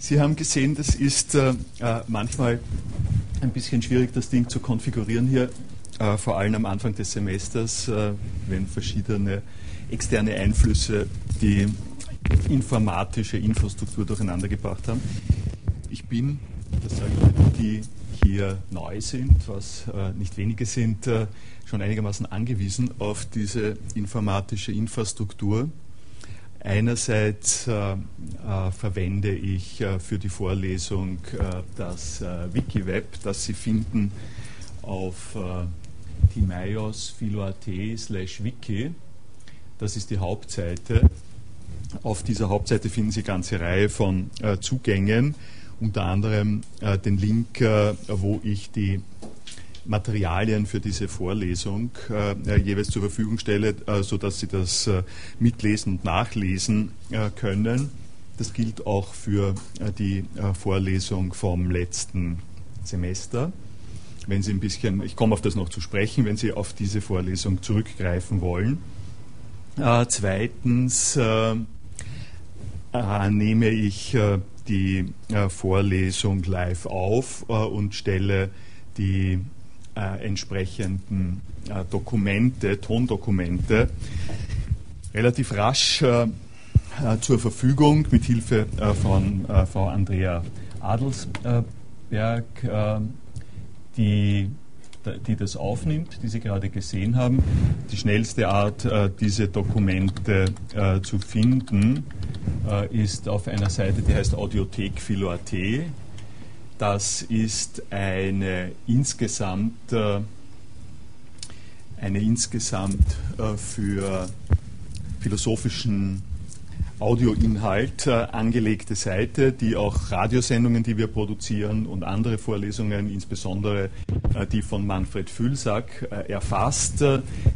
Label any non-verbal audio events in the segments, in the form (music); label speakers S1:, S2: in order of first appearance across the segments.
S1: Sie haben gesehen, das ist äh, äh, manchmal ein bisschen schwierig, das Ding zu konfigurieren hier, äh, vor allem am Anfang des Semesters, äh, wenn verschiedene externe Einflüsse die informatische Infrastruktur durcheinander gebracht haben. Ich bin, das sage ich die hier neu sind, was äh, nicht wenige sind, äh, schon einigermaßen angewiesen auf diese informatische Infrastruktur. Einerseits äh, äh, verwende ich äh, für die Vorlesung äh, das äh, WikiWeb, das Sie finden auf äh, slash wiki. Das ist die Hauptseite. Auf dieser Hauptseite finden Sie eine ganze Reihe von äh, Zugängen, unter anderem den Link, wo ich die Materialien für diese Vorlesung äh, jeweils zur Verfügung stelle, äh, sodass Sie das äh, mitlesen und nachlesen äh, können. Das gilt auch für äh, die äh, Vorlesung vom letzten Semester. Wenn Sie ein bisschen, ich komme auf das noch zu sprechen, wenn Sie auf diese Vorlesung zurückgreifen wollen. zweitens nehme ich die Vorlesung live auf und stelle die äh, entsprechenden äh, Dokumente, Tondokumente, relativ rasch äh, äh zur Verfügung mit Hilfe äh, von Frau Andrea Adelsberg, die, die das aufnimmt, die Sie gerade gesehen haben. Die schnellste Art, diese Dokumente zu finden, ist auf einer Seite, die heißt Audiothek.philo.at. Das ist eine insgesamt, äh, eine insgesamt äh, für philosophischen Audioinhalt äh, angelegte Seite, die auch Radiosendungen, die wir produzieren und andere Vorlesungen, insbesondere die von Manfred Fülsack, erfasst.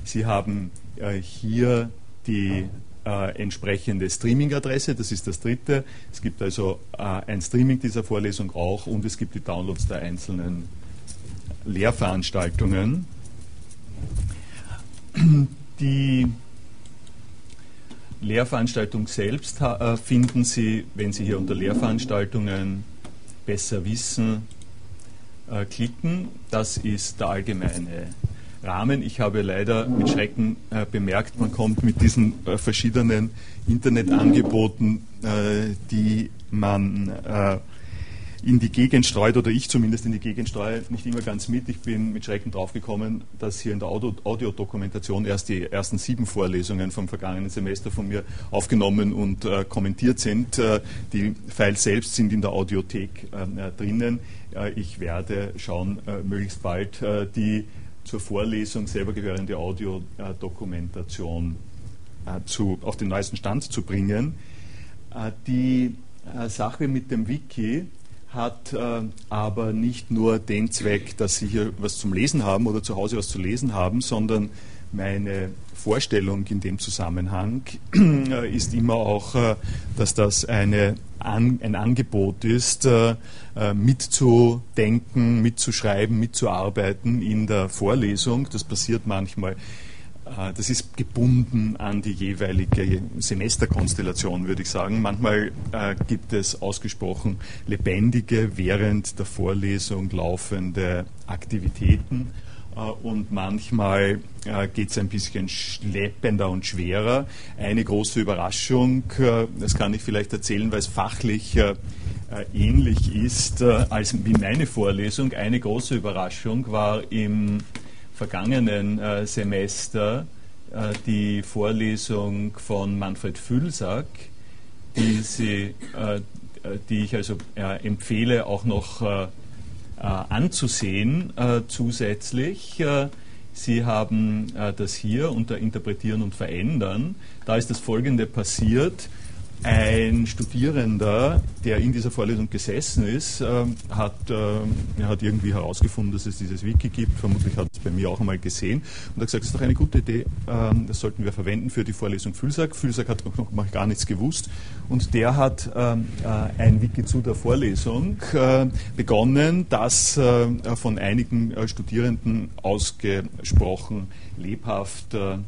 S1: Sie haben hier die äh, entsprechende Streaming-Adresse, das ist das dritte. Es gibt also äh, ein Streaming dieser Vorlesung auch und es gibt die Downloads der einzelnen Lehrveranstaltungen. Die Lehrveranstaltung selbst äh, finden Sie, wenn Sie hier unter Lehrveranstaltungen besser wissen, äh, klicken. Das ist der allgemeine Rahmen. Ich habe leider mit Schrecken äh, bemerkt, man kommt mit diesen äh, verschiedenen Internetangeboten, äh, die man äh, in die Gegend streut, oder ich zumindest in die Gegend streue, nicht immer ganz mit. Ich bin mit Schrecken draufgekommen, dass hier in der Audio Audiodokumentation erst die ersten sieben Vorlesungen vom vergangenen Semester von mir aufgenommen und äh, kommentiert sind. Äh, die Files selbst sind in der Audiothek drinnen. ich werde schauen, möglichst bald die zur Vorlesung selber gehörende Audiodokumentation äh, zu, auf den neuesten Stand zu bringen. Äh, die äh, Sache mit dem Wiki hat aber nicht nur den Zweck, dass Sie hier was zum Lesen haben oder zu Hause was zu lesen haben, sondern meine Vorstellung in dem Zusammenhang ist immer auch, dass das eine, ein Angebot ist, äh, äh, mitzudenken, mitzuschreiben, mitzuarbeiten in der Vorlesung. Das passiert manchmal. Das ist gebunden an die jeweilige Semesterkonstellation, würde ich sagen. Manchmal gibt es ausgesprochen lebendige, während der Vorlesung laufende Aktivitäten äh, und manchmal äh, geht es ein bisschen schleppender und schwerer. Eine große Überraschung, äh, das kann ich vielleicht erzählen, weil es fachlich ähnlich ist als wie meine Vorlesung. Eine große Überraschung war im vergangenen Semester die Vorlesung von Manfred Fülsack, die, sie, die ich also empfehle, auch noch äh, anzusehen äh, zusätzlich. Äh, Sie haben das hier unter Interpretieren und Verändern. Da ist das Folgende passiert. Ein Studierender, der in dieser Vorlesung gesessen ist, äh, hat, äh, hat irgendwie herausgefunden, dass es dieses Wiki gibt. Vermutlich hat es bei mir auch einmal gesehen und hat gesagt, das ist doch eine gute Idee, äh, das sollten wir verwenden für die Vorlesung Fülsack. Fülsack hat noch, noch gar nichts gewusst und der hat ähm, äh, ein Wiki zu der Vorlesung äh, begonnen, das äh, von einigen Studierenden ausgesprochen lebhaft äh,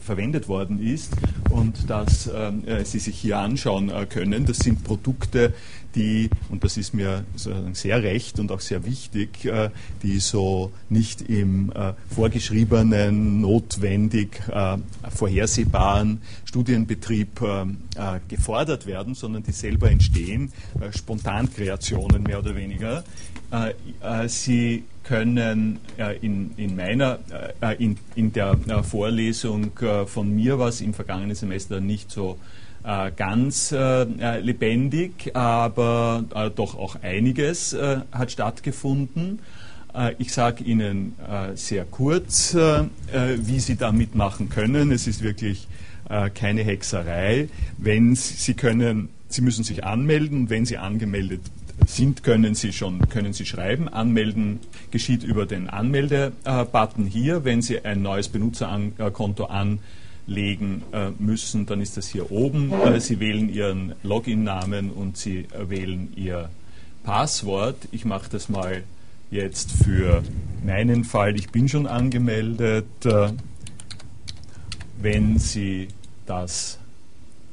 S1: verwendet worden ist und dass äh, Sie sich hier anschauen äh, können. Das sind Produkte, die, und das ist mir sehr recht und auch sehr wichtig, äh, die so nicht im äh, vorgeschriebenen, notwendig äh, vorhersehbaren Studienbetrieb gefordert werden, sondern die selber entstehen, Spontankreationen mehr oder weniger. Sie können in, in meiner, in, in der Vorlesung von mir was im vergangenen Semester nicht so äh, ganz äh, äh, lebendig, aber doch auch einiges hat stattgefunden. Ich sage Ihnen sehr kurz, wie Sie da mitmachen können. Es ist wirklich keine Hexerei. Wenn Sie können, Sie müssen sich anmelden. Wenn Sie angemeldet sind, können Sie schon können Sie schreiben. Anmelden geschieht über den Anmelde-Button hier. Wenn Sie ein neues Benutzerkonto an legen äh, müssen, dann ist das hier oben. Äh, Sie wählen Ihren Login-Namen und Sie äh, wählen Ihr Passwort. Ich mache das mal jetzt für meinen Fall. Ich bin schon angemeldet. Wenn Sie das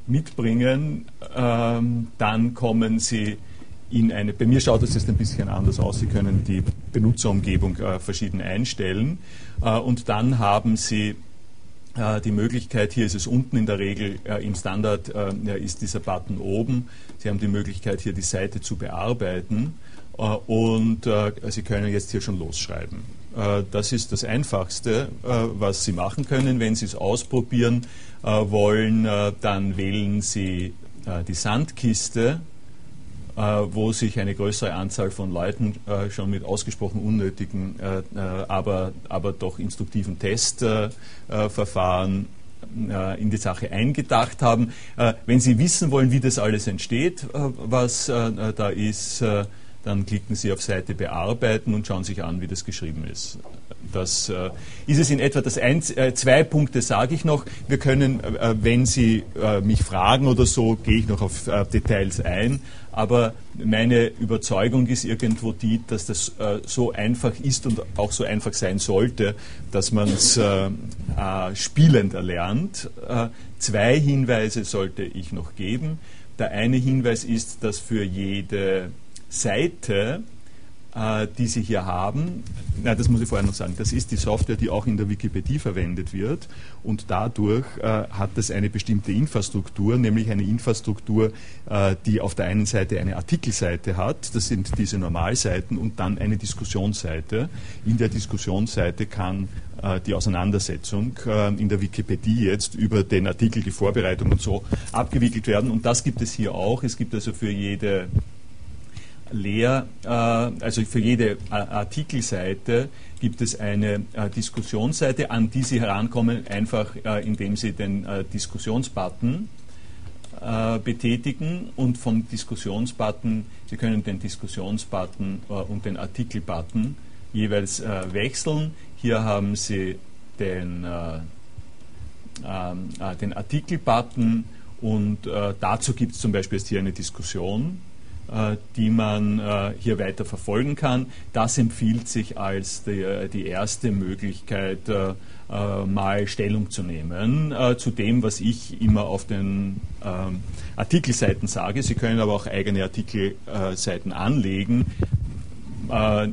S1: mitbringen, ähm, dann kommen Sie in eine, bei mir schaut es jetzt ein bisschen anders aus, Sie können die Benutzerumgebung äh, verschieden einstellen äh, und dann haben Sie äh, die Möglichkeit, hier ist es unten in der Regel äh, im Standard, äh, ist dieser Button oben. Sie haben die Möglichkeit, hier die Seite zu bearbeiten und Sie können jetzt hier schon losschreiben. Das ist das Einfachste, was Sie machen können. Wenn Sie es ausprobieren wollen, dann wählen Sie die Sandkiste wo sich eine größere Anzahl von Leuten äh, schon mit ausgesprochen unnötigen, äh, aber, aber doch instruktiven Testverfahren in die Sache eingedacht haben. Wenn Sie wissen wollen, wie das alles entsteht, was da ist, dann klicken Sie auf Seite bearbeiten und schauen sich an, wie das geschrieben ist. Das äh, ist es in etwa. Das eins, äh, zwei Punkte sage ich noch. Wir können, äh, wenn Sie äh, mich fragen oder so, gehe ich noch auf äh, Details ein. Aber meine Überzeugung ist irgendwo die, dass das äh, so einfach ist und auch so einfach sein sollte, dass man es spielend erlernt. zwei Hinweise sollte ich noch geben. Der eine Hinweis ist, dass für jede Seite, äh, die Sie hier haben, na, das muss ich vorher noch sagen, das ist die Software, die auch in der Wikipedia verwendet wird und dadurch äh, hat es eine bestimmte Infrastruktur, nämlich eine Infrastruktur, äh, die auf der einen Seite eine Artikelseite hat, das sind diese Normalseiten und dann eine Diskussionsseite. In der Diskussionsseite kann äh, die Auseinandersetzung äh, in der Wikipedia jetzt über den Artikel, die Vorbereitung und so abgewickelt werden und das gibt es hier auch. Es gibt also für jede Lehr, äh, also für jede Artikelseite gibt es eine äh, Diskussionsseite, an die Sie herankommen, einfach äh, indem Sie den Diskussionsbutton betätigen und vom Diskussionsbutton, Sie können den Diskussionsbutton und den Artikelbutton jeweils wechseln. Hier haben Sie den, ähm, den Artikelbutton und dazu gibt es zum Beispiel jetzt hier eine Diskussion äh, die man äh, hier weiter verfolgen kann. Das empfiehlt sich als die, äh, erste Möglichkeit, mal Stellung zu nehmen zu dem, was ich immer auf den ähm, Artikelseiten sage. Sie können aber auch eigene Artikelseiten anlegen.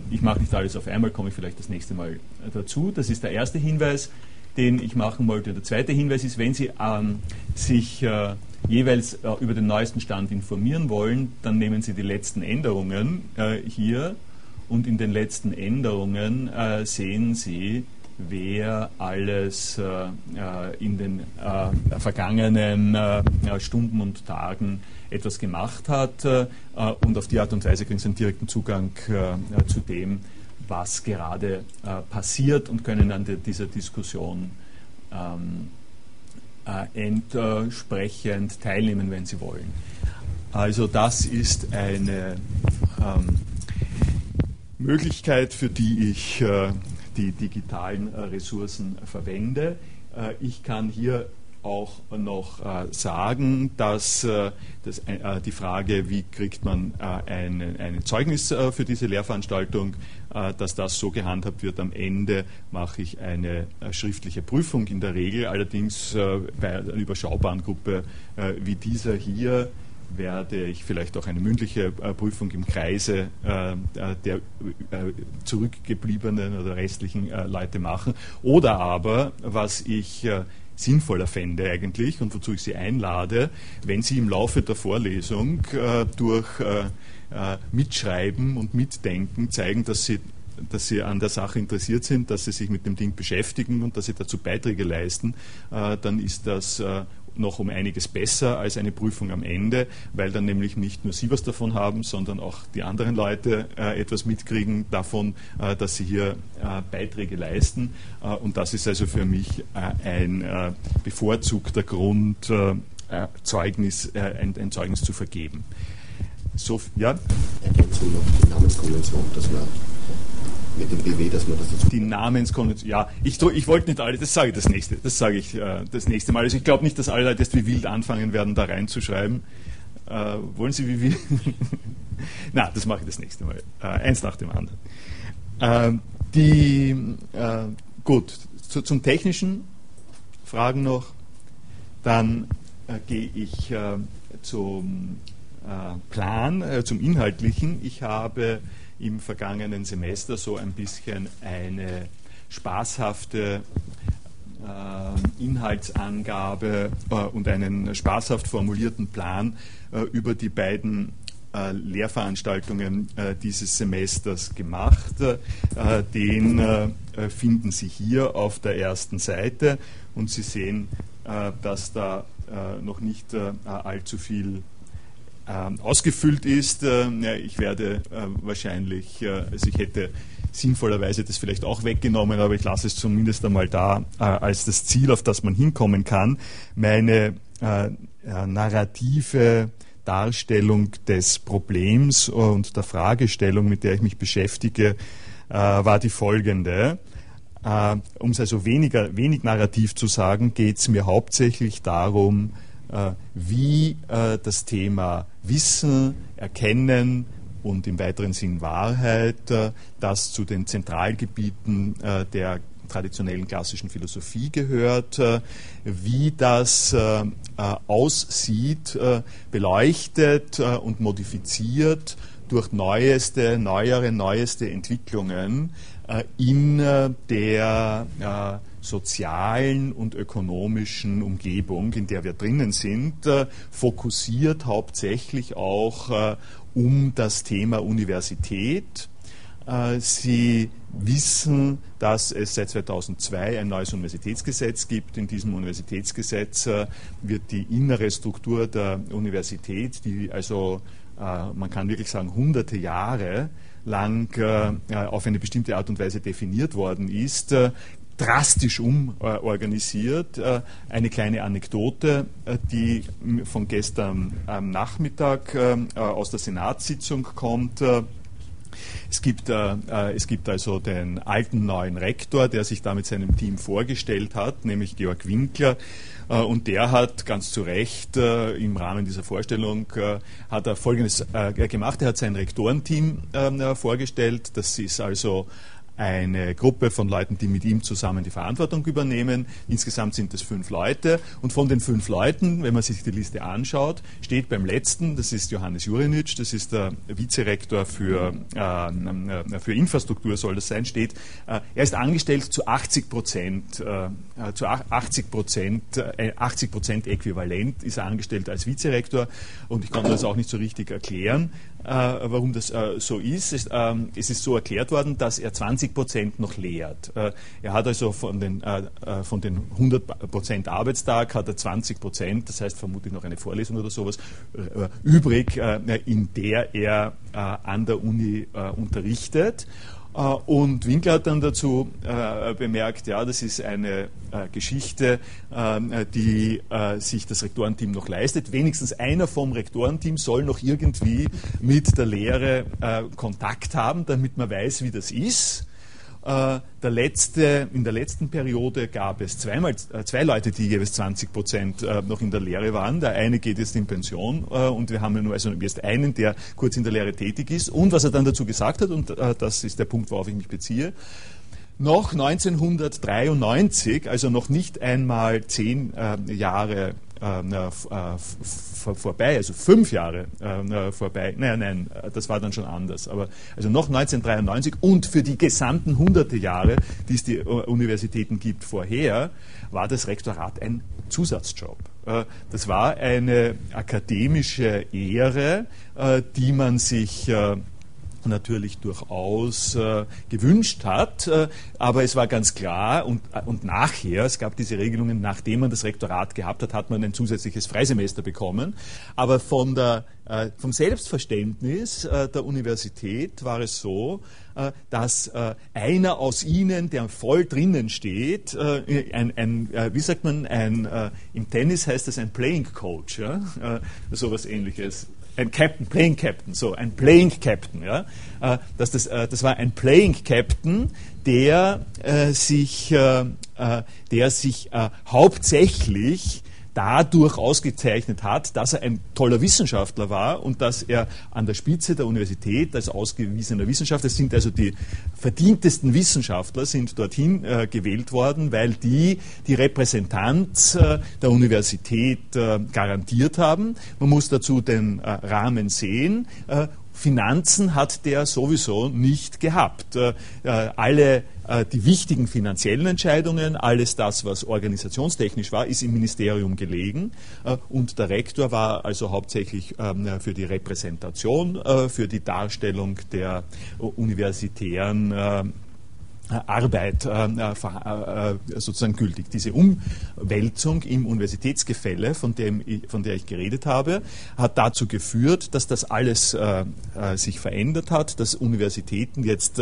S1: ich mache nicht alles auf einmal, komme ich vielleicht das nächste Mal dazu. Das ist der erste Hinweis, den ich machen wollte. Der zweite Hinweis ist, wenn Sie sich jeweils äh, über den neuesten Stand informieren wollen, dann nehmen Sie die letzten Änderungen äh, hier. Und in den letzten Änderungen äh, sehen Sie, wer alles äh, äh, in den äh, vergangenen Stunden und Tagen etwas gemacht hat und auf die Art und Weise kriegen Sie einen direkten Zugang zu dem, was gerade passiert und können an dieser Diskussion ähm, äh, entsprechend teilnehmen, wenn sie wollen. Also das ist eine ähm, Möglichkeit, für die ich äh, die digitalen äh, Ressourcen verwende. Äh, ich kann hier auch noch sagen, dass, dass die Frage, wie kriegt man ein, ein Zeugnis für diese Lehrveranstaltung, dass das so gehandhabt wird. Am Ende mache ich eine schriftliche Prüfung in der Regel, allerdings bei einer überschaubaren Gruppe wie dieser hier werde ich vielleicht auch eine mündliche äh, Prüfung im Kreise äh, der äh, zurückgebliebenen oder restlichen äh, Leute machen. Oder aber, was ich äh, sinnvoller fände eigentlich und wozu ich Sie einlade, wenn Sie im Laufe der Vorlesung äh, Mitschreiben und Mitdenken zeigen, dass Sie dass sie an der Sache interessiert sind, dass sie sich mit dem Ding beschäftigen und dass sie dazu Beiträge leisten, dann ist das noch um einiges besser als eine Prüfung am Ende, weil dann nämlich nicht nur Sie was davon haben, sondern auch die anderen Leute äh, etwas mitkriegen davon, äh, dass sie hier äh, Beiträge leisten. Äh, und das ist also für mich äh, ein äh, bevorzugter Grund, Zeugnis, ein, ein, Zeugnis zu vergeben.
S2: So, ja? Ergänzung noch die Namenskonvention, dass man mit dem BW, dass man das
S1: dazu. Die Namenskonvention, ja, ich, ich wollte nicht alle, das sage ich das nächste, das sage ich äh, das nächste Mal. Also ich glaube nicht, dass alle Leute jetzt wie wild anfangen werden, da reinzuschreiben. Äh, wollen Sie wie wild? (laughs) Na, das mache ich das nächste Mal. Äh, eins nach dem anderen. Ähm, die, äh, gut, zu, zum technischen Fragen noch. Dann äh, gehe ich äh, zum Plan, zum Inhaltlichen. Ich habe im vergangenen Semester so ein bisschen eine spaßhafte äh, Inhaltsangabe äh, und einen spaßhaft formulierten Plan äh, über die beiden äh, Lehrveranstaltungen äh, dieses Semesters gemacht. Äh, den finden Sie hier auf der ersten Seite und Sie sehen, dass da noch nicht allzu viel ausgefüllt ist. Äh, ich werde äh, wahrscheinlich, äh, also ich hätte sinnvollerweise das vielleicht auch weggenommen, aber ich lasse es zumindest einmal da als das Ziel, auf das man hinkommen kann. Meine narrative Darstellung des Problems und der Fragestellung, mit der ich mich beschäftige, war die folgende. um es also weniger, wenig narrativ zu sagen, geht es mir hauptsächlich darum, äh, wie äh, das Thema Wissen, Erkennen und im weiteren Sinn Wahrheit, äh, das zu den Zentralgebieten der traditionellen klassischen Philosophie gehört, wie das aussieht, beleuchtet und modifiziert durch neueste, neuere, neueste Entwicklungen in der sozialen und ökonomischen Umgebung, in der wir drinnen sind, äh, fokussiert hauptsächlich auch äh, um das Thema Universität. Äh, Sie wissen, dass es seit 2002 ein neues Universitätsgesetz gibt. In diesem Universitätsgesetz wird die innere Struktur der Universität, die also man kann wirklich sagen hunderte Jahre lang auf eine bestimmte Art und Weise definiert worden ist, drastisch umorganisiert. Äh, eine kleine Anekdote, äh, die von gestern Nachmittag äh, aus der Senatssitzung kommt. Es gibt, äh, es gibt also den alten neuen Rektor, der sich da mit seinem Team vorgestellt hat, nämlich Georg Winkler. Äh, und der hat ganz zu Recht äh, im Rahmen dieser Vorstellung hat er Folgendes gemacht. Er hat sein Rektorenteam ähm, vorgestellt. Das ist also eine Gruppe von Leuten, die mit ihm zusammen die Verantwortung übernehmen. Insgesamt sind es fünf Leute. Und von den fünf Leuten, wenn man sich die Liste anschaut, steht beim letzten, das ist Johannes Jurinitsch, das ist der Vizerektor für, äh für Infrastruktur, soll das sein, steht, äh, er ist angestellt zu 80 Prozent, äh, zu 80 Prozent, 80 äh, Prozent äquivalent ist er angestellt als Vizerektor. Und ich konnte das auch nicht so richtig erklären. Äh, warum das äh, so ist. Es, ähm, es, ist so erklärt worden, dass er 20 Prozent noch lehrt. Äh, er hat also von den, von den 100 Prozent Arbeitstag hat er 20 Prozent, das heißt vermutlich noch eine Vorlesung oder sowas, übrig, in der er an der Uni unterrichtet. Äh, und Winkler hat dann dazu äh, bemerkt, ja, das ist eine äh, Geschichte, äh, die sich das Rektorenteam noch leistet. Wenigstens einer vom Rektorenteam soll noch irgendwie mit der Lehre Kontakt haben, damit man weiß, wie das ist. Äh, der letzte, in der letzten Periode gab es zweimal, äh, zwei Leute, die jeweils 20 Prozent äh, noch in der Lehre waren. Der eine geht jetzt in Pension und wir haben also jetzt einen, der kurz in der Lehre tätig ist. Und was er dann dazu gesagt hat, und das ist der Punkt, worauf ich mich beziehe, noch 1993, also noch nicht einmal zehn Jahre vorbei, also fünf Jahre äh, vorbei. Nein, nein, das war dann schon anders. Aber also noch 1993 und für die gesamten hunderte Jahre, die es die Universitäten gibt vorher, war das Rektorat ein Zusatzjob. Äh, das war eine akademische Ehre, äh, die man sich äh, natürlich durchaus äh, gewünscht hat. Äh, aber es war ganz klar und, äh, und nachher, es gab diese Regelungen, nachdem man das Rektorat gehabt hat, hat man ein zusätzliches Freisemester bekommen. Aber von der, äh, vom Selbstverständnis äh, der Universität war es so, äh, dass einer aus ihnen, der voll drinnen steht, ein, ein wie sagt man, ein, im Tennis heißt das ein Playing Coach, ja? sowas ähnliches ein Captain, Playing Captain, so ein Playing Captain, ja, äh, dass das, äh, das war ein Playing Captain, der äh, sich, äh, der sich hauptsächlich dadurch ausgezeichnet hat, dass er ein toller Wissenschaftler war und dass er an der Spitze der Universität als ausgewiesener Wissenschaftler, es sind also die verdientesten Wissenschaftler, sind dorthin äh, gewählt worden, weil die die Repräsentanz äh, der Universität äh, garantiert haben. Man muss dazu den äh, Rahmen sehen. Äh, Finanzen hat der sowieso nicht gehabt. Äh, alle äh, die wichtigen finanziellen Entscheidungen, alles das, was organisationstechnisch war, ist im Ministerium gelegen. Äh, und der Rektor war also hauptsächlich ähm, für die Repräsentation, äh, für die Darstellung der universitären Arbeit sozusagen gültig. Diese Umwälzung im Universitätsgefälle, von, dem, von der ich geredet habe, hat dazu geführt, dass das alles sich verändert hat, dass Universitäten jetzt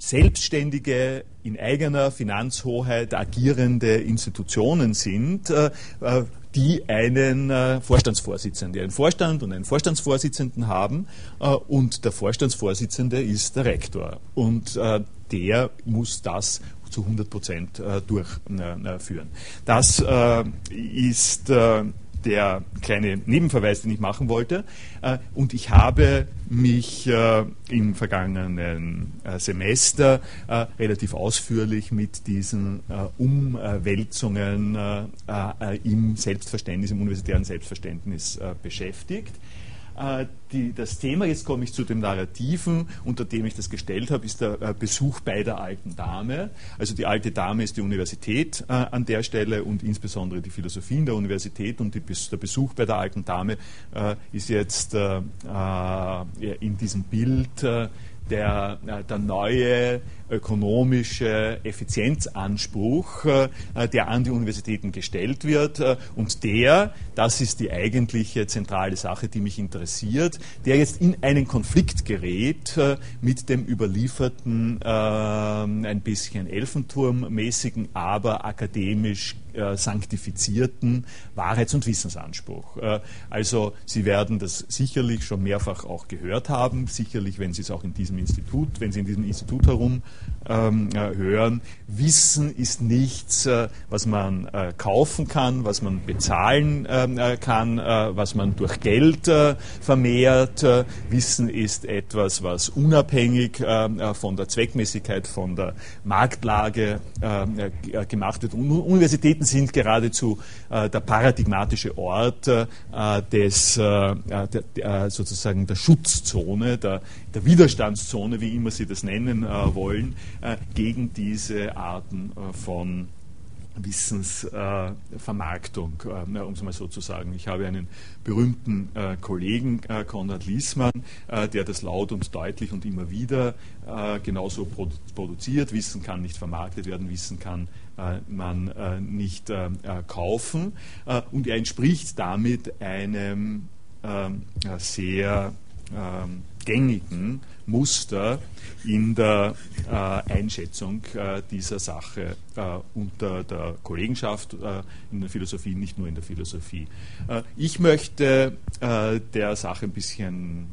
S1: selbstständige, in eigener Finanzhoheit agierende Institutionen sind, äh, äh, die einen äh, Vorstandsvorsitzenden, die einen Vorstand und einen Vorstandsvorsitzenden haben und der Vorstandsvorsitzende ist der Rektor und der muss das zu 100 Prozent durchführen. Das ist der kleine Nebenverweis, den ich machen wollte. Äh, und ich habe mich äh, im vergangenen äh, Semester relativ ausführlich mit diesen Umwälzungen im Selbstverständnis, im universitären Selbstverständnis beschäftigt. Äh, die, das Thema, jetzt komme ich zu dem Narrativen, unter dem ich das gestellt habe, ist der äh, Besuch bei der alten Dame. Also die alte Dame ist die Universität äh, an der Stelle und insbesondere die Philosophie in der Universität und die, der Besuch bei der alten Dame äh, ist jetzt äh, in diesem Bild der, der neue ökonomische Effizienzanspruch, äh, der an die Universitäten gestellt wird. Äh, und der, das ist die eigentliche zentrale Sache, die mich interessiert, der jetzt in einen Konflikt gerät äh, mit dem überlieferten, ein bisschen Elfenturmmäßigen, aber akademisch sanktifizierten Wahrheits- und Wissensanspruch. Also Sie werden das sicherlich schon mehrfach auch gehört haben, sicherlich, wenn Sie es auch in diesem Institut, wenn Sie in diesem Institut herum ähm, äh, hören. Wissen ist nichts, äh, was man äh, kaufen kann, was man bezahlen ähm, äh, kann, was man durch Geld vermehrt. Wissen ist etwas, was unabhängig von der Zweckmäßigkeit, von der Marktlage gemacht wird. Und Universitäten sind geradezu der paradigmatische Ort des der, sozusagen der Schutzzone, der Widerstandszone, wie immer Sie das nennen wollen, äh, gegen diese Arten äh, von Wissensvermarktung, äh, um es mal so zu sagen. Ich habe einen berühmten äh, Kollegen, äh, Konrad Liesmann, äh, der das laut und deutlich und immer wieder genauso produ produziert. Wissen kann nicht vermarktet werden, Wissen kann man nicht kaufen. und er entspricht damit einem ähm, sehr ähm, gängigen Muster in der äh, Einschätzung äh, dieser Sache äh, unter der Kollegenschaft äh, in der Philosophie, nicht nur in der Philosophie. Äh, ich möchte äh, der Sache ein bisschen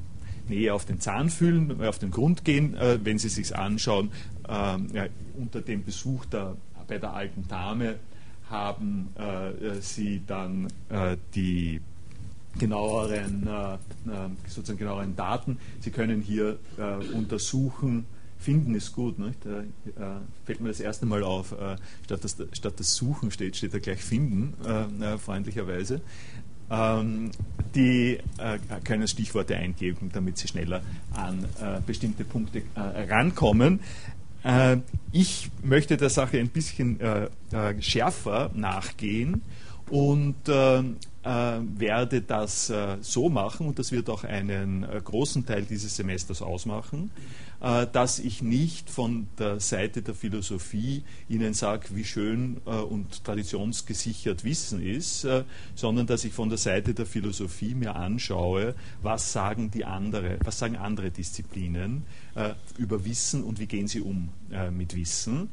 S1: näher auf den Zahn fühlen, auf den Grund gehen, wenn Sie sich anschauen. Ähm, unter dem Besuch der, bei der alten Dame haben Sie dann die genaueren, sozusagen genaueren Daten. Sie können hier untersuchen, Finden ist gut. Nicht? Da äh, fällt mir das erste Mal auf, äh, statt, das, statt das Suchen steht, steht da gleich Finden, äh, äh freundlicherweise. Ähm, die äh, können Stichworte eingeben, damit sie schneller an äh, bestimmte Punkte rankommen. ich möchte der Sache ein bisschen schärfer nachgehen und werde das so machen, und das wird auch einen großen Teil dieses Semesters ausmachen, äh, dass ich nicht von der Seite der Philosophie Ihnen sage, wie schön äh, und traditionsgesichert Wissen ist, äh, sondern dass ich von der Seite der Philosophie mir anschaue, was sagen die andere, was sagen andere Disziplinen über Wissen und wie gehen sie um mit Wissen.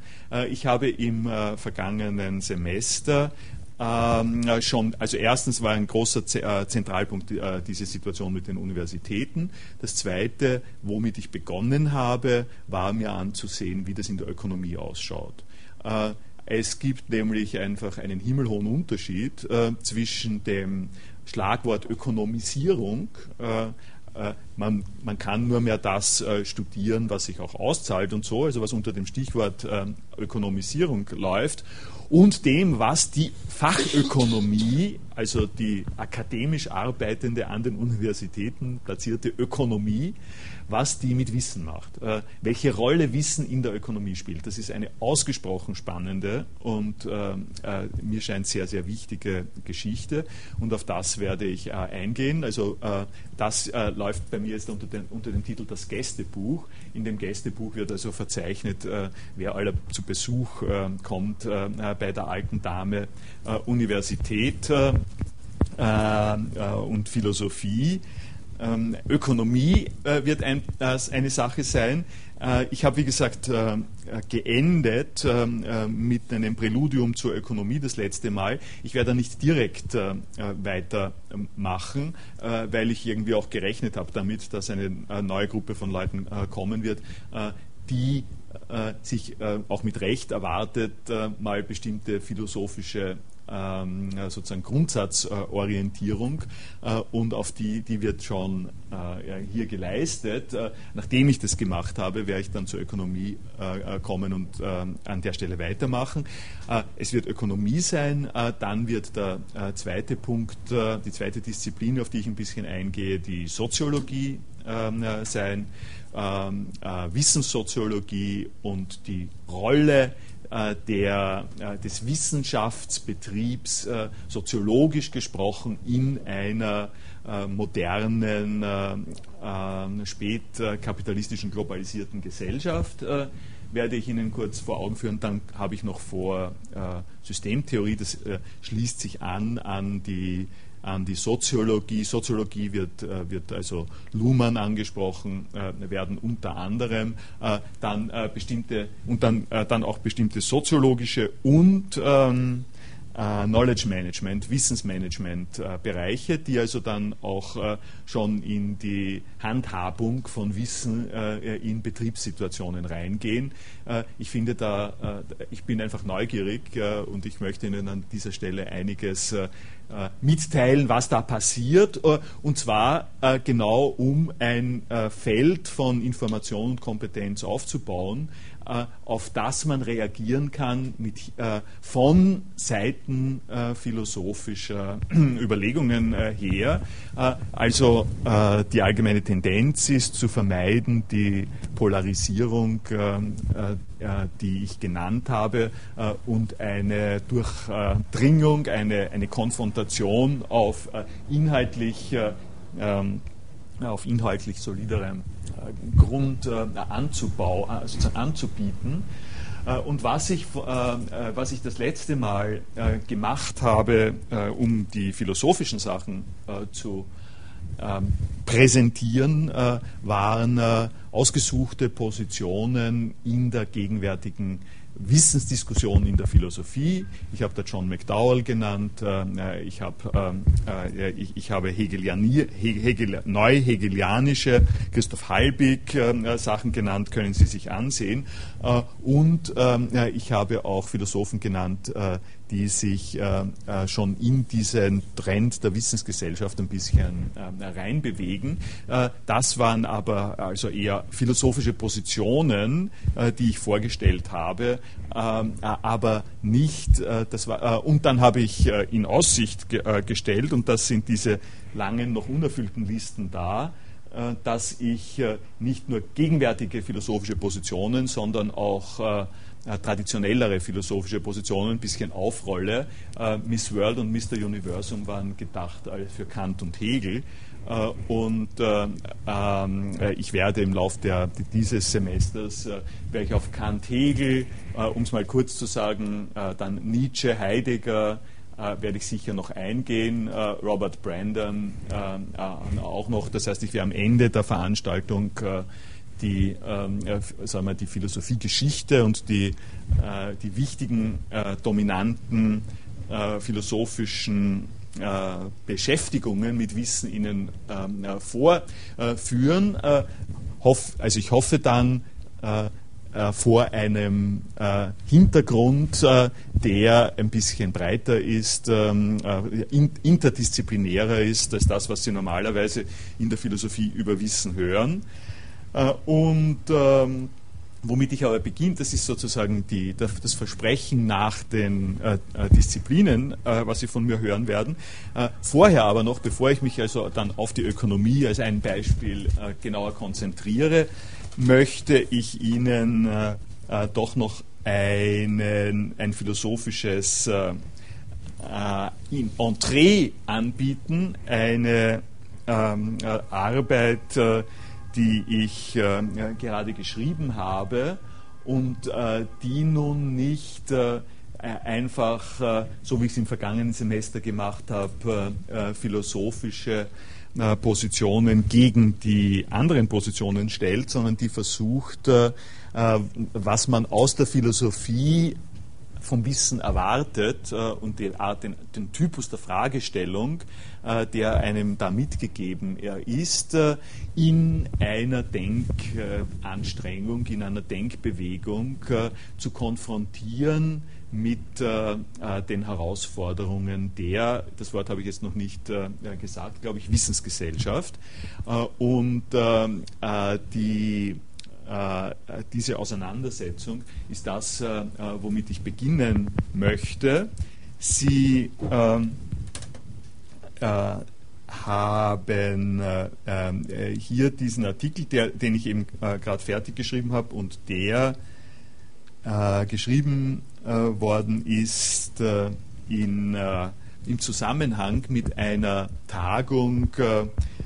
S1: Ich habe im vergangenen Semester ähm, schon, also erstens war ein großer äh, Zentralpunkt äh, diese Situation mit den Universitäten. Das zweite, womit ich begonnen habe, war mir anzusehen, wie das in der Ökonomie ausschaut. Äh, es gibt nämlich einfach einen himmelhohen Unterschied äh, zwischen dem Schlagwort Ökonomisierung, äh, äh, man, man, kann nur mehr das äh, studieren, was sich auch auszahlt und so, also was unter dem Stichwort äh, Ökonomisierung läuft und dem, was die Fachökonomie, also die akademisch arbeitende an den Universitäten platzierte Ökonomie, was die mit Wissen macht, äh, welche Rolle Wissen in der Ökonomie spielt. Das ist eine ausgesprochen spannende und äh, äh, mir scheint sehr, sehr wichtige Geschichte und auf das werde ich äh, eingehen. Also äh, das äh, läuft bei mir jetzt unter, den, unter, dem Titel Das Gästebuch. In dem Gästebuch wird also verzeichnet, wer aller zu Besuch kommt bei der alten Dame Universität und Philosophie. Ähm, Ökonomie äh, wird ein, äh, eine Sache sein. Äh, ich habe, wie gesagt, äh, geendet ähm, äh, mit einem Präludium zur Ökonomie das letzte Mal. Ich werde da nicht direkt äh, weitermachen, weil ich irgendwie auch gerechnet habe damit, dass eine neue Gruppe von Leuten kommen wird, die sich auch mit Recht erwartet, mal bestimmte philosophische sozusagen Grundsatzorientierung äh, und auf die, die wird schon äh, hier geleistet. Äh, nachdem ich das gemacht habe, werde ich dann zur Ökonomie kommen und an der Stelle weitermachen. es wird Ökonomie sein, dann wird der zweite Punkt, die zweite Disziplin, auf die ich ein bisschen eingehe, die Soziologie ähm, sein, ähm, Wissenssoziologie und die Rolle äh, der, äh, des Wissenschaftsbetriebs äh, soziologisch gesprochen in einer modernen, spätkapitalistischen, globalisierten Gesellschaft werde ich Ihnen kurz vor Augen führen. Dann habe ich noch vor Systemtheorie, das schließt sich an an die an die Soziologie. Soziologie wird, äh, wird also Luhmann angesprochen, äh, werden unter anderem äh, dann bestimmte und dann, dann auch bestimmte soziologische und ähm, äh, Knowledge Management, Wissensmanagement äh, Bereiche, die also dann auch äh, schon in die Handhabung von Wissen äh, in Betriebssituationen reingehen. Äh, ich finde da, äh, ich bin einfach neugierig und ich möchte Ihnen an dieser Stelle einiges mitteilen, was da passiert, und zwar genau um ein Feld von Information und Kompetenz aufzubauen, auf das man reagieren kann mit, äh, von Seiten äh, philosophischer (clears throat) Überlegungen her. also die allgemeine Tendenz ist zu vermeiden, die Polarisierung, die ich genannt habe, und eine Durchdringung, eine, eine Konfrontation auf inhaltlich ähm, auf inhaltlich soliderem äh, Grund äh, anzubauen, äh, sozusagen anzubieten. Und was ich, was ich das letzte Mal gemacht habe, um die philosophischen Sachen zu ähm, präsentieren, waren ausgesuchte Positionen in der gegenwärtigen Wissensdiskussion in der Philosophie. Ich habe da John McDowell genannt, äh, ich, hab, ähm, äh, ich, ich, habe Hegeliani, Hegel, neu-hegelianische, Christoph Halbig äh, Sachen genannt, können Sie sich ansehen. Äh, und ähm, ich habe auch Philosophen genannt, äh, die sich äh, schon in diesen Trend der Wissensgesellschaft ein bisschen äh, reinbewegen. Das waren aber also eher philosophische Positionen, die ich vorgestellt habe, ähm, äh, aber nicht, das war, und dann habe ich in Aussicht ge gestellt, und das sind diese langen, noch unerfüllten Listen da, dass ich nicht nur gegenwärtige philosophische Positionen, sondern auch äh, traditionellere philosophische Positionen ein bisschen aufrolle. Äh, Miss World und Mr. Universum waren gedacht für Kant und Hegel. Äh, und ähm, ich werde im Laufe dieses Semesters werde ich auf Kant, Hegel, um es mal kurz zu sagen, dann Nietzsche, Heidegger, werde ich sicher noch eingehen, Robert Brandon auch noch. Das heißt, ich werde am Ende der Veranstaltung die, ähm, sagen wir, die Philosophiegeschichte und die, äh, die wichtigen äh, dominanten äh, philosophischen äh, Beschäftigungen mit Wissen Ihnen ähm, äh, vorführen. Äh, also ich hoffe dann vor einem Hintergrund, der ein bisschen breiter ist, ähm, interdisziplinärer ist als das, was Sie normalerweise in der Philosophie über Wissen hören. Äh, und ähm, womit ich aber beginne, das ist sozusagen die, das Versprechen nach den äh, äh, Disziplinen, äh, was Sie von mir hören werden. Äh, vorher aber noch, bevor ich mich also dann auf die Ökonomie als ein Beispiel äh, genauer konzentriere, möchte ich Ihnen äh, doch noch einen, ein philosophisches Entree anbieten, eine ähm, Arbeit, die ich äh, gerade geschrieben habe und äh, die nun nicht äh, einfach, äh, so wie ich es im vergangenen Semester gemacht habe, äh, philosophische äh, Positionen gegen die anderen Positionen stellt, sondern die versucht, was man aus der Philosophie vom Wissen erwartet äh, und den, den, den, Typus der Fragestellung, äh, der einem da mitgegeben ist, äh, in einer Denkanstrengung, in einer Denkbewegung äh, zu konfrontieren mit äh, äh, den Herausforderungen der, das Wort habe ich jetzt noch nicht gesagt, glaube ich, Wissensgesellschaft. und die äh, diese Auseinandersetzung ist das, äh, äh, womit ich beginnen möchte. Sie ähm, haben hier diesen Artikel, der, den ich eben gerade fertig geschrieben habe und der geschrieben worden ist in, im Zusammenhang mit einer Tagung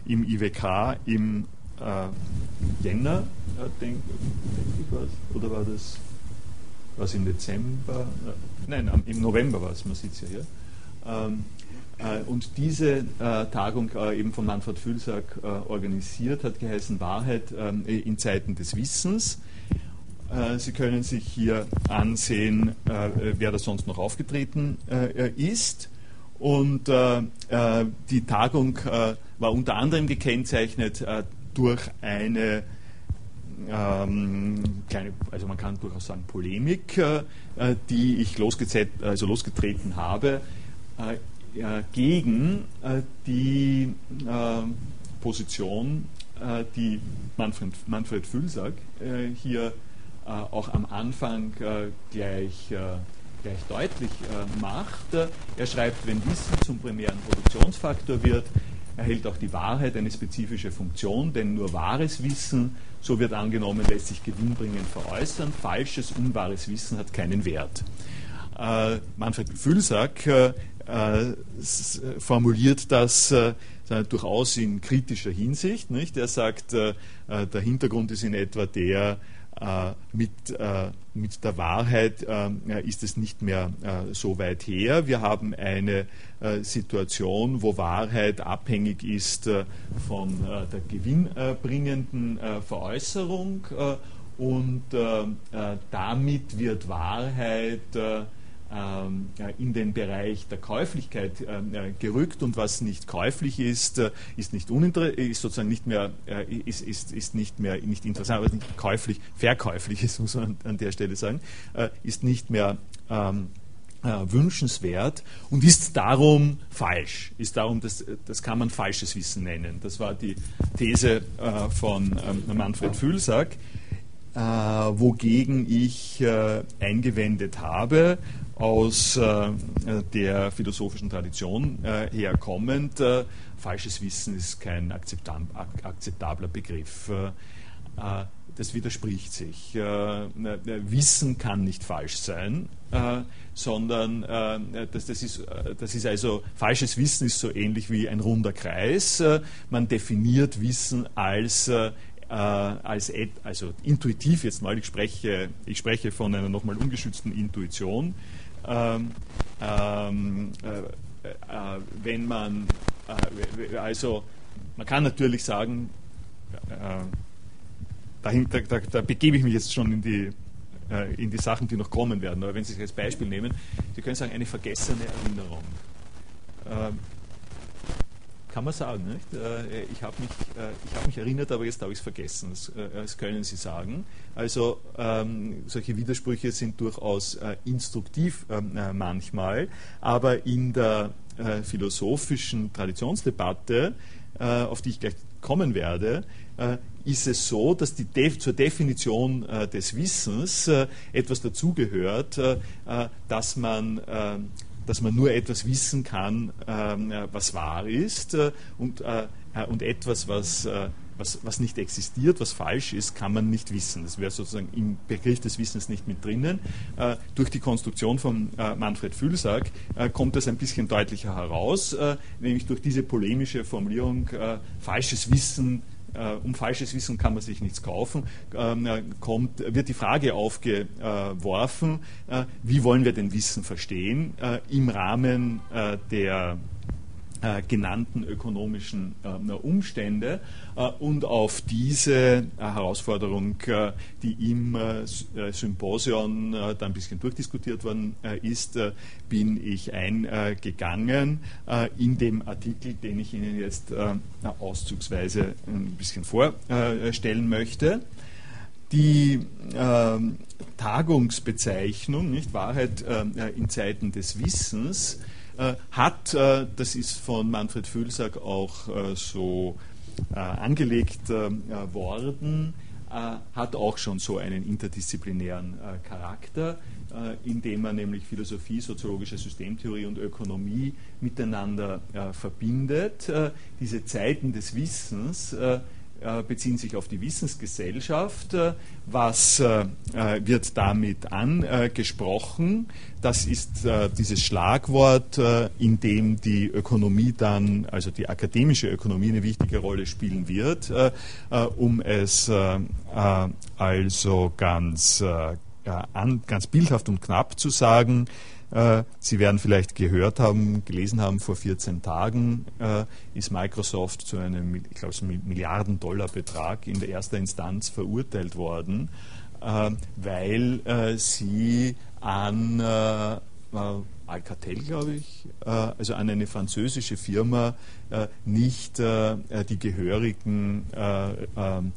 S1: im IWK im Jänner denke denk ich was. Oder war das was im Dezember? Nein, im November war es, man sieht es ja hier. Ähm, äh, und diese äh, Tagung, äh, eben von Manfred Fülsack äh, organisiert, hat geheißen Wahrheit ähm, in Zeiten des Wissens. Äh, Sie können sich hier ansehen, äh, wer da sonst noch aufgetreten ist. Und die Tagung war unter anderem gekennzeichnet durch eine ähm, kleine, also man kann durchaus sagen Polemik, äh, die ich also losgetreten habe, äh, äh gegen äh, die äh, Position, äh, die Manfred, Manfred Fülsack hier auch am Anfang gleich, gleich deutlich macht. Er schreibt, wenn Wissen zum primären Produktionsfaktor wird, erhält auch die Wahrheit eine spezifische Funktion, denn nur wahres Wissen so wird angenommen, lässt sich gewinnbringend veräußern. Falsches, unwahres Wissen hat keinen Wert. Äh, Manfred Fülsack äh, äh formuliert das äh, durchaus in kritischer Hinsicht. Nicht? Er sagt, äh, äh, der Hintergrund ist in etwa der, mit, mit der Wahrheit ist es nicht mehr so weit her. Wir haben eine äh, Situation, wo Wahrheit abhängig ist äh, von äh, der gewinnbringenden Veräußerung und damit wird Wahrheit in den Bereich der Käuflichkeit äh, gerückt und was nicht käuflich ist, äh, ist nicht ist sozusagen nicht mehr äh, ist, ist, ist nicht mehr nicht interessant, aber nicht käuflich, verkäuflich ist, (laughs) muss man an der Stelle sagen, ist nicht mehr ähm, wünschenswert und ist darum falsch. Ist darum, das, das kann man falsches Wissen nennen. Das war die These von ähm, Manfred Fühlsack. Äh, wogegen ich äh, eingewendet habe, aus äh, der philosophischen Tradition äh, herkommend. Äh, falsches Wissen ist kein akzeptabler Begriff. Äh, äh, das widerspricht sich. Äh, Wissen kann nicht falsch sein, sondern das, das, ist, das ist also, falsches Wissen ist so ähnlich wie ein runder Kreis. man definiert Wissen als als also intuitiv jetzt mal, ich spreche, ich spreche von einer nochmal ungeschützten Intuition, ähm, ähm, äh, äh, wenn man, äh, also man kann natürlich sagen, äh, dahinter, da, da, begebe ich mich jetzt schon in die, äh, in die Sachen, die noch kommen werden, aber wenn Sie sich als Beispiel nehmen, Sie können sagen, eine vergessene Erinnerung. Ähm, kann man sagen. Nicht? Äh, ich habe mich, äh, hab mich erinnert, aber jetzt habe ich es vergessen. Das, äh, das, können Sie sagen. Also ähm, solche Widersprüche sind durchaus instruktiv ähm, äh, manchmal, aber in der philosophischen Traditionsdebatte, auf die ich gleich kommen werde, ist es so, dass Def zur Definition des Wissens etwas dazugehört, dass man dass man nur etwas wissen kann, ähm, äh, was wahr ist äh, und, äh, und etwas, was, was, was nicht existiert, was falsch ist, kann man nicht wissen. Das wäre sozusagen im Begriff des Wissens nicht mit drinnen. durch die Konstruktion von Manfred Fühlsack kommt das ein bisschen deutlicher heraus, nämlich durch diese polemische Formulierung, falsches Wissen äh, um falsches Wissen kann man sich nichts kaufen, ähm, äh, kommt, wird die Frage aufgeworfen, äh, wie wollen wir denn Wissen verstehen im Rahmen der äh, genannten ökonomischen äh, Umstände äh, und auf diese äh, Herausforderung, die im Symposion da ein bisschen durchdiskutiert worden ist, bin ich eingegangen in dem Artikel, den ich Ihnen jetzt auszugsweise ein bisschen vorstellen möchte. Die ähm, Tagungsbezeichnung, nicht Wahrheit in Zeiten des Wissens, hat, äh, das ist von Manfred Fühlsack auch äh, so angelegt worden, hat auch schon so einen interdisziplinären Charakter, indem man nämlich Philosophie, soziologische Systemtheorie und Ökonomie miteinander verbindet. Diese Zeiten des Wissens äh, beziehen sich auf die Wissensgesellschaft. Äh, was äh, wird damit angesprochen? Das ist dieses Schlagwort, in dem die Ökonomie dann, also die akademische Ökonomie, eine wichtige Rolle spielen wird, um es also ganz, ganz bildhaft und knapp zu sagen. Äh, Sie werden vielleicht gehört haben, gelesen haben, vor 14 Tagen äh, ist Microsoft zu einem, ich glaube, Milliarden-Dollar-Betrag in der ersten Instanz verurteilt worden, äh, weil sie an Alcatel, glaube ich, also an eine französische Firma nicht die gehörigen ähm,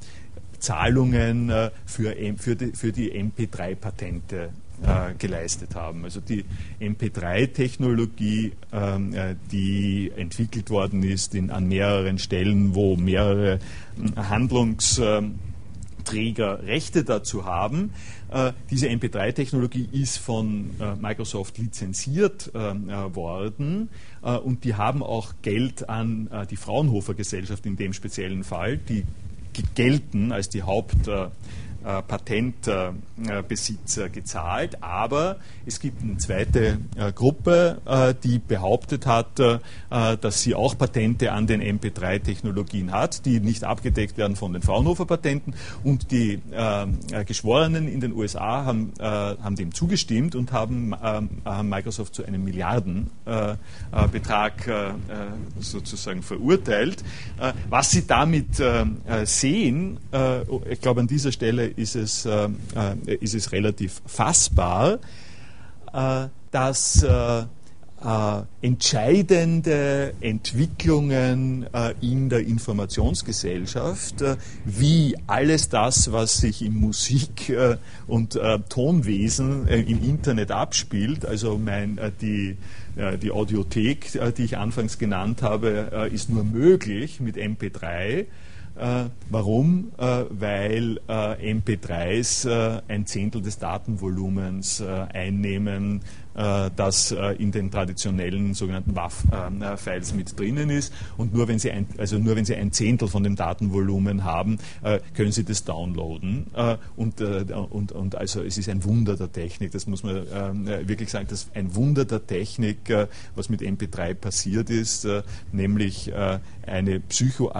S1: Zahlungen für, für die, für die MP3-Patente äh, geleistet haben. Also die MP3-Technologie, ähm, äh, die entwickelt worden ist in, an mehreren Stellen, wo mehrere äh, Handlungsträger Rechte dazu haben. Äh, diese MP3-Technologie ist von äh, Microsoft lizenziert worden und die haben auch Geld an die Fraunhofer Gesellschaft in dem speziellen Fall, die gelten als die Haupt äh, Patentbesitzer gezahlt. Aber es gibt eine zweite äh, Gruppe, äh, die behauptet hat, dass sie auch Patente an den MP3-Technologien hat, die nicht abgedeckt werden von den Fraunhofer-Patenten. Und die Geschworenen in den USA haben, haben dem zugestimmt und haben, haben Microsoft zu einem Milliardenbetrag sozusagen verurteilt. Was sie damit sehen, ich glaube an dieser Stelle ist es, ist es relativ fassbar, dass äh, entscheidende Entwicklungen äh, in der Informationsgesellschaft, äh, wie alles das, was sich im Musik- äh, und äh, Tonwesen äh, im Internet abspielt, also mein, die, die Audiothek, die ich anfangs genannt habe, ist nur möglich mit MP3. Äh, warum? Äh, weil äh, MP3s ein Zehntel des Datenvolumens einnehmen, das in den traditionellen sogenannten WAV-Files mit drinnen ist. Und nur wenn, Sie ein, also nur wenn Sie ein Zehntel von dem Datenvolumen haben, können Sie das downloaden. Und, und, und also es ist ein Wunder der Technik, das muss man wirklich sagen, das ein Wunder der Technik, was mit MP3 passiert ist, nämlich eine Psycho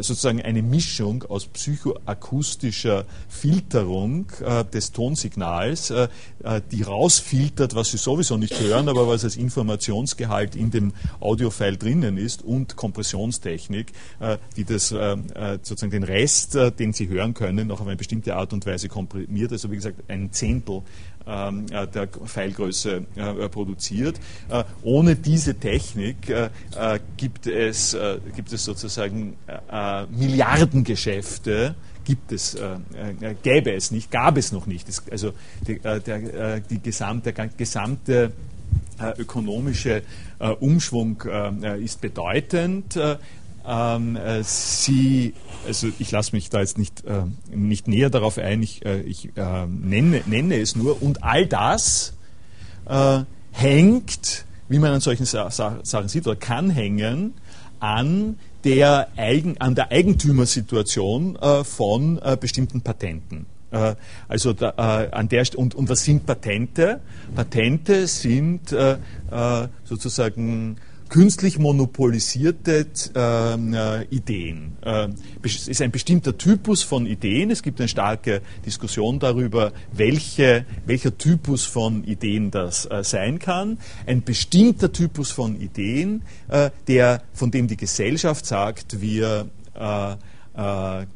S1: sozusagen eine Mischung aus psychoakustischer Filterung äh, des Tonsignals, äh, äh, die rausfiltert, was Sie sowieso nicht hören, aber was als Informationsgehalt in dem Audiofile drinnen ist und Kompressionstechnik, äh, die das äh, äh, sozusagen den Rest, den Sie hören können, noch auf eine bestimmte Art und Weise komprimiert. Also wie gesagt, ein Zehntel ähm, äh, der Pfeilgröße produziert. Ohne diese Technik gibt, es, gibt es sozusagen Milliardengeschäfte, gibt es, äh, gäbe es nicht, gab es noch nicht. Das, also die, äh, der, die gesamte, der gesamte äh, ökonomische Umschwung ist bedeutend. Ähm, äh, sie, also ich lasse mich da jetzt nicht, äh, nicht näher darauf ein, ich, äh, ich äh, nenne, nenne es nur. Und all das äh, hängt, wie man an solchen Sa Sa Sachen sieht, oder kann hängen, an der, Eigen, an der Eigentümersituation äh, von bestimmten Patenten. Also da, an der und, und was sind Patente? Patente sind sozusagen künstlich monopolisierte ähm, äh, Ideen. Äh, es ist ein bestimmter Typus von Ideen. Es gibt eine starke Diskussion darüber, welche, welcher Typus von Ideen das äh, sein kann. Ein bestimmter Typus von Ideen, äh, der, von dem die Gesellschaft sagt, wir äh,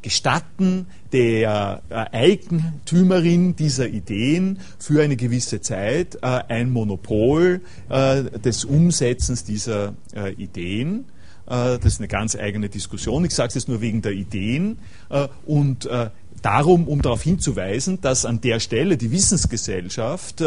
S1: gestatten der äh, Eigentümerin dieser Ideen für eine gewisse Zeit äh, ein Monopol des Umsetzens dieser Ideen. Das ist eine ganz eigene Diskussion. Ich sage es jetzt nur wegen der Ideen. Und darum, um darauf hinzuweisen, dass an der Stelle die Wissensgesellschaft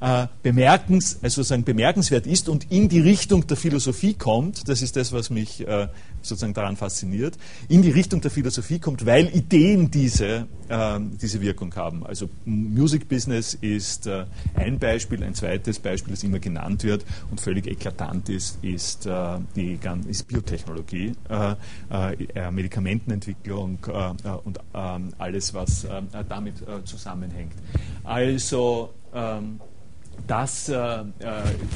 S1: äh, bemerkens, also sozusagen bemerkenswert ist und in die Richtung der Philosophie kommt, das ist das, was mich äh, sozusagen daran fasziniert, in die Richtung der Philosophie kommt, weil Ideen diese, äh, diese Wirkung haben. Also Music Business ist ein Beispiel, ein zweites Beispiel, das immer genannt wird und völlig eklatant ist, ist, die, ist Biotechnologie, Medikamentenentwicklung und ähm, alles, was damit zusammenhängt. Also ähm, das äh, äh,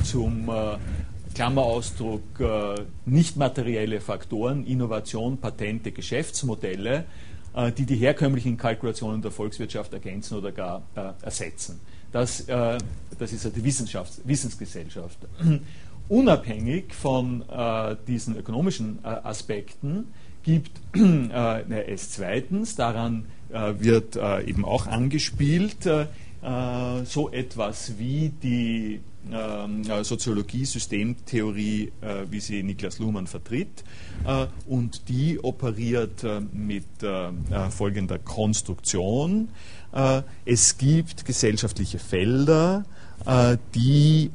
S1: zum äh, Klammerausdruck äh, nicht materielle Faktoren, Innovation, Patente, Geschäftsmodelle, die die herkömmlichen Kalkulationen der Volkswirtschaft ergänzen oder gar ersetzen. Das, das ist die Wissenschafts Wissensgesellschaft. (clears throat) Unabhängig von diesen ökonomischen Aspekten gibt (clears throat) es zweitens, daran wird eben auch angespielt, äh, so etwas wie die äh, Soziologie, Systemtheorie, äh, wie sie Niklas Luhmann vertritt. Äh, und die operiert äh, mit äh, folgender Konstruktion. es gibt gesellschaftliche Felder, die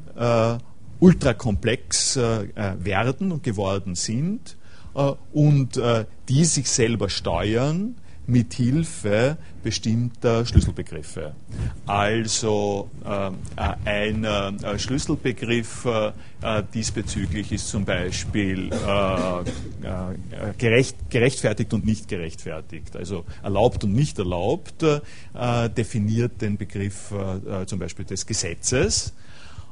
S1: ultrakomplex werden und geworden sind und die sich selber steuern mit Hilfe bestimmter Schlüsselbegriffe. Also äh, ein äh, Schlüsselbegriff äh, diesbezüglich ist zum Beispiel äh, äh, gerecht, gerechtfertigt und nicht gerechtfertigt. Also erlaubt und nicht erlaubt äh, definiert den Begriff zum Beispiel des Gesetzes.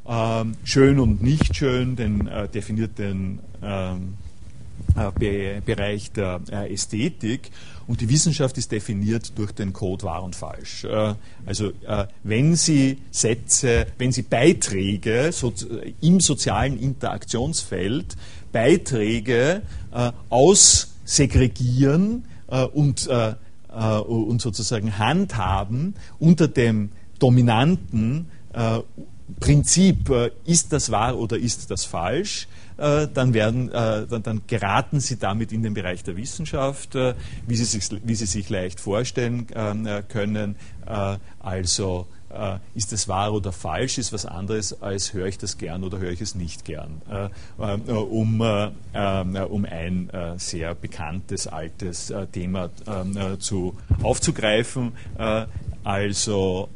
S1: Ähm, schön und nicht schön den, definiert den ähm, Bereich der Ästhetik und die Wissenschaft ist definiert durch den Code wahr und falsch. Äh, also äh, wenn Sie Sätze, wenn Sie Beiträge im sozialen Interaktionsfeld Beiträge äh, aussegregieren und äh, und sozusagen handhaben unter dem dominanten äh, Prinzip, äh, ist das wahr oder ist das falsch, äh, dann, werden, äh, dann, geraten sie damit in den Bereich der Wissenschaft, wie sie sich, wie sie sich leicht vorstellen können. also ist es wahr oder falsch, ist was anderes, als höre ich das gern oder höre ich es nicht gern. um, um ein sehr bekanntes, altes Thema zu, aufzugreifen. also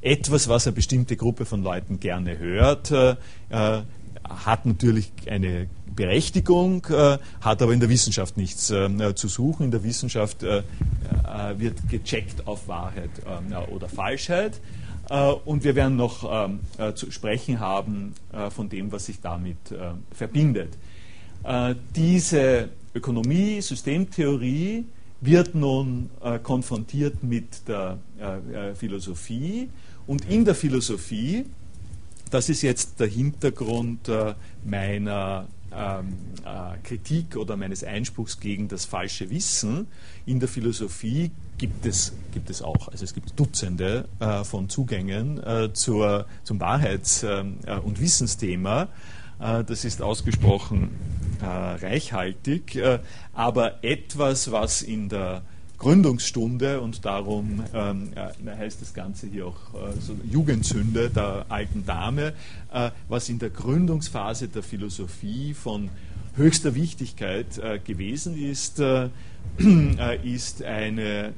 S1: etwas, was eine bestimmte Gruppe von Leuten gerne hört, äh, hat natürlich eine Berechtigung, äh, hat aber in der Wissenschaft nichts äh, zu suchen. In der Wissenschaft äh, wird gecheckt auf Wahrheit oder Falschheit. und wir werden noch ähm, zu sprechen haben von dem, was sich damit verbindet. diese Ökonomie, Systemtheorie wird nun konfrontiert mit der Philosophie und in der Philosophie, das ist jetzt der Hintergrund äh, meiner ähm, äh, Kritik oder meines Einspruchs gegen das falsche Wissen, in der Philosophie gibt es, gibt es auch, also es gibt Dutzende äh, von Zugängen zur, zum Wahrheits- und Wissensthema. das ist ausgesprochen reichhaltig, aber etwas, was in der Gründungsstunde und darum ähm, heißt das Ganze hier auch äh, so Jugendsünde der alten Dame, äh, was in der Gründungsphase der Philosophie von höchster Wichtigkeit äh, gewesen ist, äh, ist eine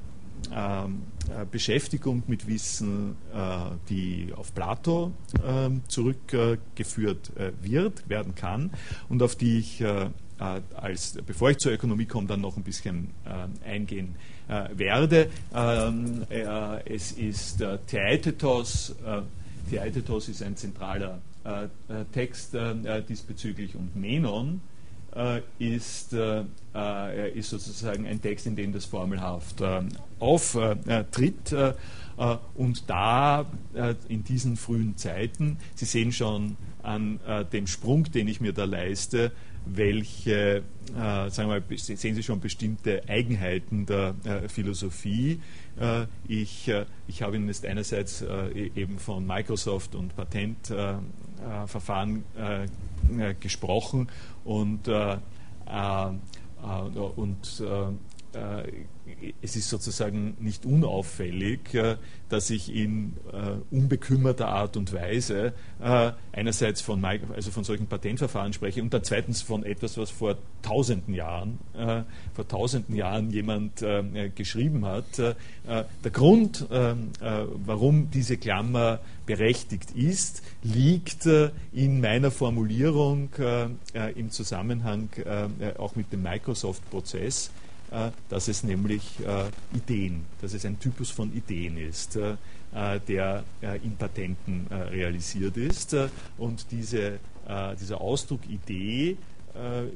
S1: ähm, äh, Beschäftigung mit Wissen, äh, die auf Plato ähm, zurückgeführt äh, wird, werden kann und auf die ich als, bevor ich zur Ökonomie komme, dann noch ein bisschen eingehen werde. Ähm, es ist Theaetetos, Theaetetos ist ein zentraler Text diesbezüglich und Menon äh, ist, äh, äh, ist sozusagen ein Text, in dem das formelhaft auftritt. und da in diesen frühen Zeiten, Sie sehen schon an dem Sprung, den ich mir da leiste, welche, äh, sagen wir mal, sehen Sie schon bestimmte Eigenheiten der äh, Philosophie. Äh, ich, ich habe Ihnen jetzt einerseits e-, eben von Microsoft und Patentverfahren gesprochen und, äh, äh, und äh, es ist sozusagen nicht unauffällig, dass ich in unbekümmerter Art und Weise einerseits von, also von solchen Patentverfahren spreche und dann zweitens von etwas, was vor tausenden Jahren, vor tausenden Jahren jemand geschrieben hat. der Grund, warum diese Klammer berechtigt ist, liegt äh, in meiner Formulierung äh, äh, im Zusammenhang auch mit dem Microsoft-Prozess, dass es nämlich Ideen, dass es ein Typus von Ideen ist, der in Patenten realisiert ist. Und diese, dieser Ausdruck Idee,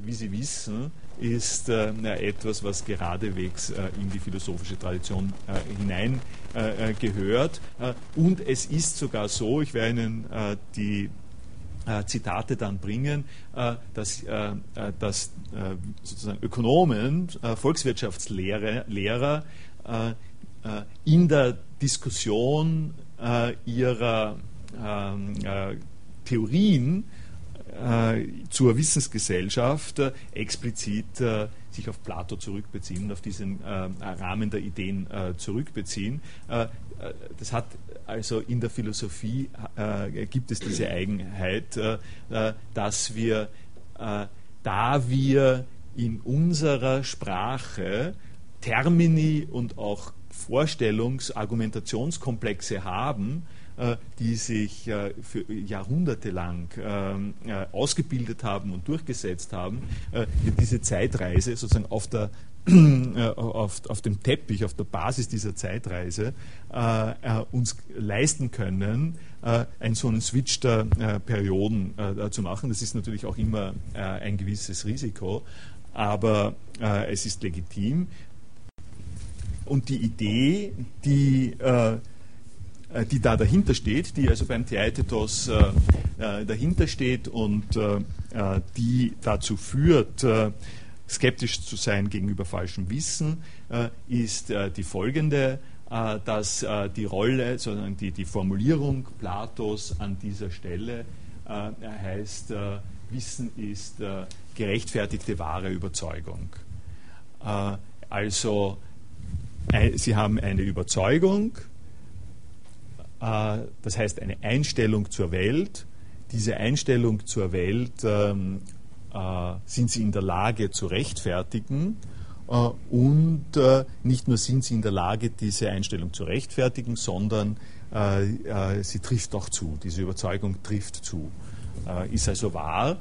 S1: wie Sie wissen, ist äh, etwas, was geradewegs äh, in die philosophische Tradition äh, hineingehört. und es ist sogar so, ich werde Ihnen die Zitate dann bringen, dass, dass sozusagen Ökonomen, Volkswirtschaftslehrer Lehrer, in der Diskussion ihrer ähm, Theorien äh, zur Wissensgesellschaft äh, explizit äh, sich auf Plato zurückbeziehen, auf diesen Rahmen der Ideen zurückbeziehen. das hat also in der Philosophie gibt es diese Eigenheit, dass wir, da wir in unserer Sprache Termini und auch Vorstellungs-, Argumentationskomplexe haben, äh, die sich äh, für Jahrhunderte lang äh, ausgebildet haben und durchgesetzt haben, diese Zeitreise sozusagen auf der (clears throat) auf, auf, dem Teppich, auf der Basis dieser Zeitreise äh, uns leisten können, äh, einen so einen Switch der äh, Perioden zu machen. Das ist natürlich auch immer ein gewisses Risiko, aber es ist legitim. Und die Idee, die äh, die da dahinter steht, die also beim Theaetetos äh, äh, dahinter steht und äh, äh die dazu führt, äh, skeptisch zu sein gegenüber falschem Wissen, ist die folgende, dass die Rolle, sondern die, die Formulierung Platos an dieser Stelle heißt, Wissen ist gerechtfertigte wahre Überzeugung. Also Sie haben eine Überzeugung, das heißt eine Einstellung zur Welt. Diese Einstellung zur Welt ähm, äh, sind Sie in der Lage zu rechtfertigen. Äh, und äh, nicht nur sind Sie in der Lage, diese Einstellung zu rechtfertigen, sondern sie trifft auch zu. Diese Überzeugung trifft zu. ist also wahr.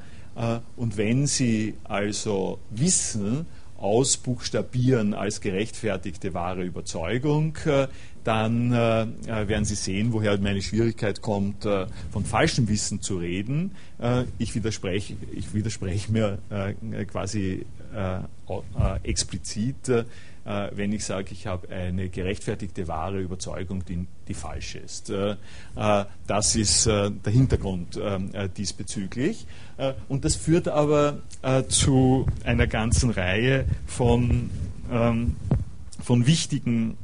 S1: und wenn Sie also wissen, ausbuchstabieren als gerechtfertigte wahre Überzeugung, äh, dann äh, äh, werden Sie sehen, woher meine Schwierigkeit kommt, von falschem Wissen zu reden. Ich, widerspreche, ich widerspreche mir quasi explizit, wenn ich sage, ich habe eine gerechtfertigte wahre Überzeugung, die, die falsch ist. das ist der Hintergrund diesbezüglich. und das führt aber zu einer ganzen Reihe von, ähm, von wichtigen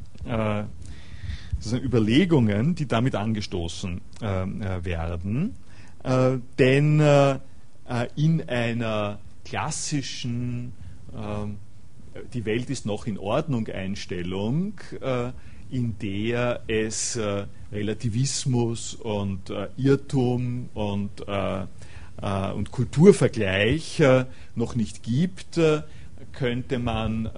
S1: Überlegungen, die damit angestoßen äh, äh, werden. Äh, denn äh, äh, in einer klassischen die Welt ist noch in Ordnung Einstellung, in der es Relativismus und Irrtum und, und Kulturvergleich noch nicht gibt, könnte man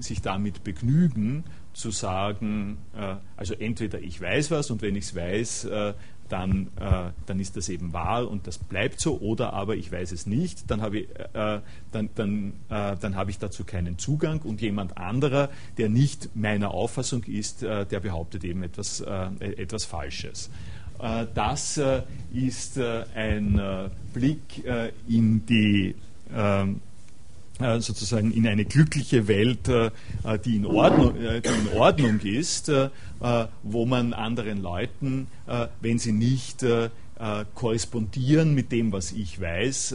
S1: sich damit begnügen, zu sagen, äh, also entweder ich weiß was und wenn ich es weiß, äh, dann, äh, dann ist das eben wahr und das bleibt so, oder aber ich weiß es nicht, dann habe ich, äh, dann, dann, äh, dann habe ich dazu keinen Zugang und jemand anderer, der nicht meiner Auffassung ist, äh, der behauptet eben etwas, etwas Falsches. das ist ein Blick in die ähm, äh, sozusagen in eine glückliche Welt, äh, äh, die in Ordnung, die in Ordnung ist, wo man anderen Leuten, wenn sie nicht korrespondieren mit dem, was ich weiß,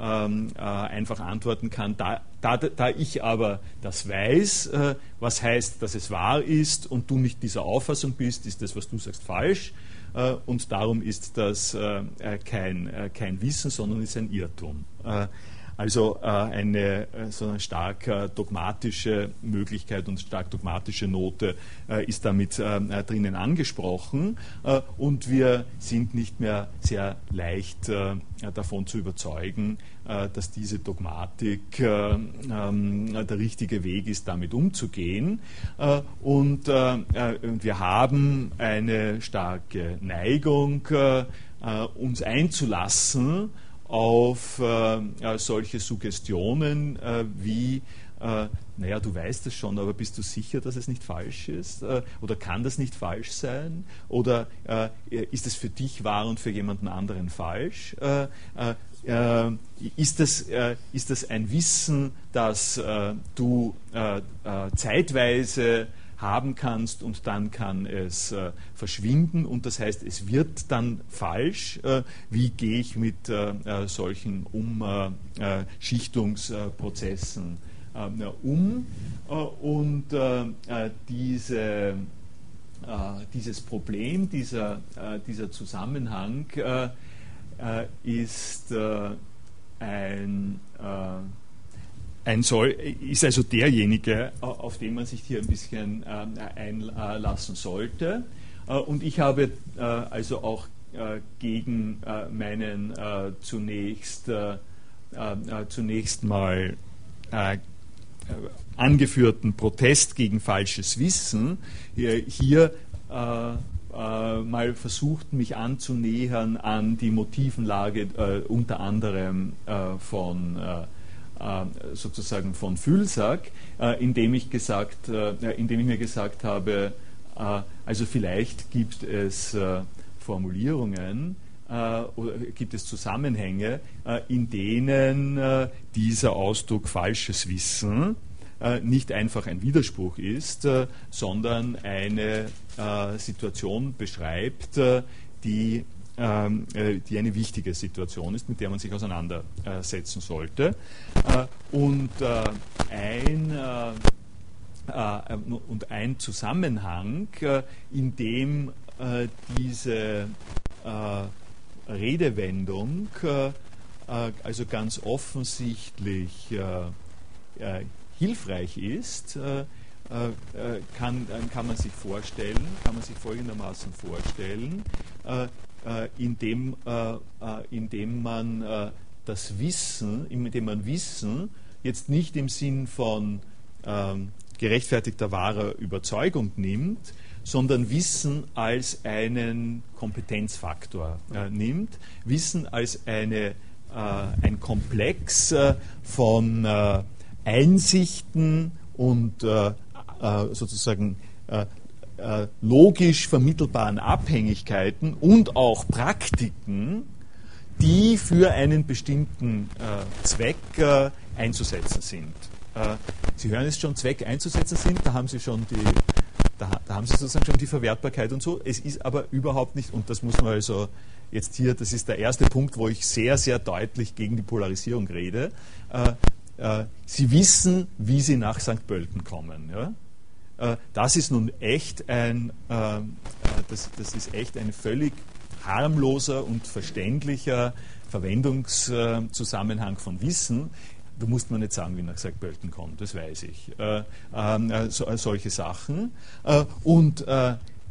S1: ähm, einfach antworten kann, da, da, da, ich aber das weiß, was heißt, dass es wahr ist und du nicht dieser Auffassung bist, ist das, was du sagst, falsch. und darum ist das kein, kein Wissen, sondern ist ein Irrtum. Also äh, eine äh, so eine stark äh, dogmatische Möglichkeit und stark dogmatische Note äh, ist damit äh, äh, drinnen angesprochen und wir sind nicht mehr sehr leicht davon zu überzeugen, dass diese Dogmatik ähm, der richtige Weg ist, damit umzugehen. Und, wir haben eine starke Neigung, uns einzulassen auf äh, solche Suggestionen äh, wie, äh, naja, du weißt es schon, aber bist du sicher, dass es nicht falsch ist? Äh, oder kann das nicht falsch sein? Oder äh, ist es für dich wahr und für jemanden anderen falsch? Äh, ist, das, ist das ein Wissen, das du zeitweise haben kannst und dann kann es äh, verschwinden und das heißt, es wird dann falsch. Äh, wie gehe ich mit äh, äh solchen Umschichtungsprozessen um? Äh, und diese, dieses Problem, dieser, dieser Zusammenhang ist ein ein Soll ist also derjenige, auf den man sich hier ein bisschen ähm, einlassen sollte. Äh, und ich habe äh, also auch äh, gegen meinen zunächst, zunächst mal angeführten Protest gegen falsches Wissen hier mal versucht, mich anzunähern an die Motivenlage unter anderem von sozusagen von Fühlsack, äh, indem ich, gesagt, äh, indem ich mir gesagt habe, also vielleicht gibt es Formulierungen, oder gibt es Zusammenhänge, in denen dieser Ausdruck falsches Wissen nicht einfach ein Widerspruch ist, sondern eine Situation beschreibt, die äh, die eine wichtige Situation ist, mit der man sich auseinandersetzen sollte. und, ein, und ein Zusammenhang, in dem diese Redewendung also ganz offensichtlich hilfreich ist, kann, kann man sich vorstellen, kann man sich folgendermaßen vorstellen, äh, indem, äh, äh, indem man das Wissen, indem man Wissen jetzt nicht im Sinn von ähm, gerechtfertigter wahrer Überzeugung nimmt, sondern Wissen als einen Kompetenzfaktor äh, nimmt, Wissen als eine, äh, ein Komplex äh, von Einsichten und sozusagen äh, logisch vermittelbaren Abhängigkeiten und auch Praktiken, die für einen bestimmten äh, Zweck äh, einzusetzen sind. Äh, Sie hören es schon, Zweck einzusetzen sind, da haben Sie schon die, da, da, haben Sie sozusagen schon die Verwertbarkeit und so. Es ist aber überhaupt nicht, und das muss man also jetzt hier, das ist der erste Punkt, wo ich sehr, sehr deutlich gegen die Polarisierung rede. Äh, Sie wissen, wie Sie nach St. Pölten kommen. Ja? Äh, das ist nun echt ein, äh, äh, das, das ist echt ein völlig harmloser und verständlicher Verwendungszusammenhang von Wissen. Da muss man nicht sagen, wie nach St. Pölten kommt, das weiß ich. Äh, äh, so, solche Sachen. Äh, und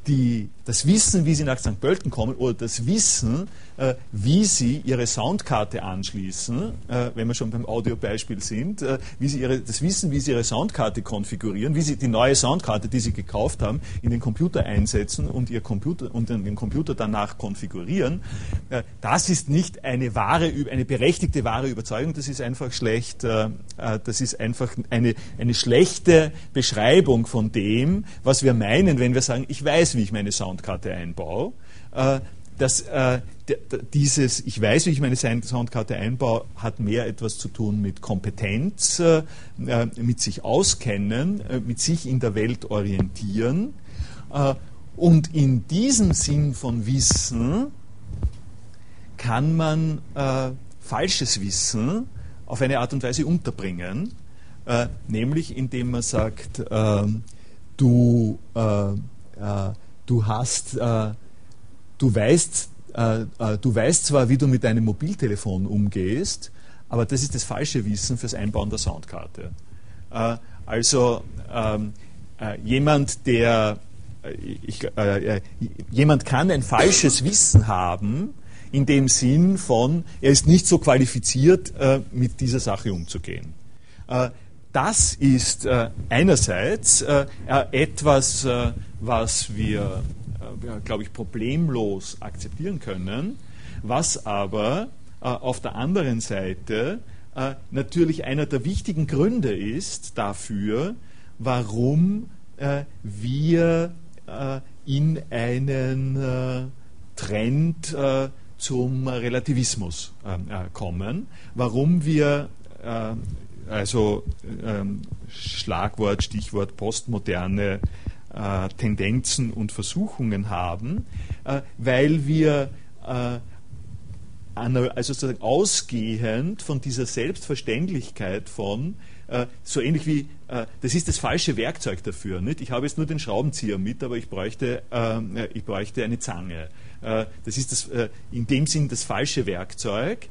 S1: die, das Wissen, wie Sie nach St. Pölten kommen, oder das Wissen, äh, wie Sie Ihre Soundkarte anschließen, äh, wenn wir schon beim Audiobeispiel sind, äh, wie Sie ihre, das Wissen, wie Sie Ihre Soundkarte konfigurieren, wie Sie die neue Soundkarte, die Sie gekauft haben, in den Computer einsetzen und, Ihr Computer, und den Computer danach konfigurieren, äh, das ist nicht eine wahre, eine berechtigte wahre Überzeugung, das ist einfach schlecht, äh, äh, das ist einfach eine, eine schlechte Beschreibung von dem, was wir meinen, wenn wir sagen, ich weiß, wie ich meine Soundkarte einbaue dass äh, dieses, ich weiß, wie ich meine Soundkarte einbaue, hat mehr etwas zu tun mit Kompetenz, äh, äh, mit sich auskennen, äh, mit sich in der Welt orientieren. Äh, und in diesem Sinn von Wissen kann man äh, falsches Wissen auf eine Art und Weise unterbringen, nämlich indem man sagt, ähm, du, du hast du weißt, äh, äh, du weißt zwar, wie du mit deinem Mobiltelefon umgehst, aber das ist das falsche Wissen fürs Einbauen der Soundkarte. Äh, also ähm, äh, jemand, der äh, ich, äh, jemand kann ein falsches Wissen haben, in dem Sinn von, er ist nicht so qualifiziert, mit dieser Sache umzugehen. Das ist einerseits etwas, was wir äh, glaube ich, problemlos akzeptieren können, was aber äh, auf der anderen Seite äh, natürlich einer der wichtigen Gründe ist dafür, warum wir in einen Trend zum Relativismus kommen, warum wir also ähm, Schlagwort, Stichwort Postmoderne äh, Tendenzen und Versuchungen haben, äh, weil wir äh, also sozusagen ausgehend von dieser Selbstverständlichkeit von, äh, so ähnlich wie, äh, das ist das falsche Werkzeug dafür. Nicht? Ich habe jetzt nur den Schraubenzieher mit, aber ich bräuchte, äh, ich bräuchte eine Zange. das ist das, in dem Sinn das falsche Werkzeug.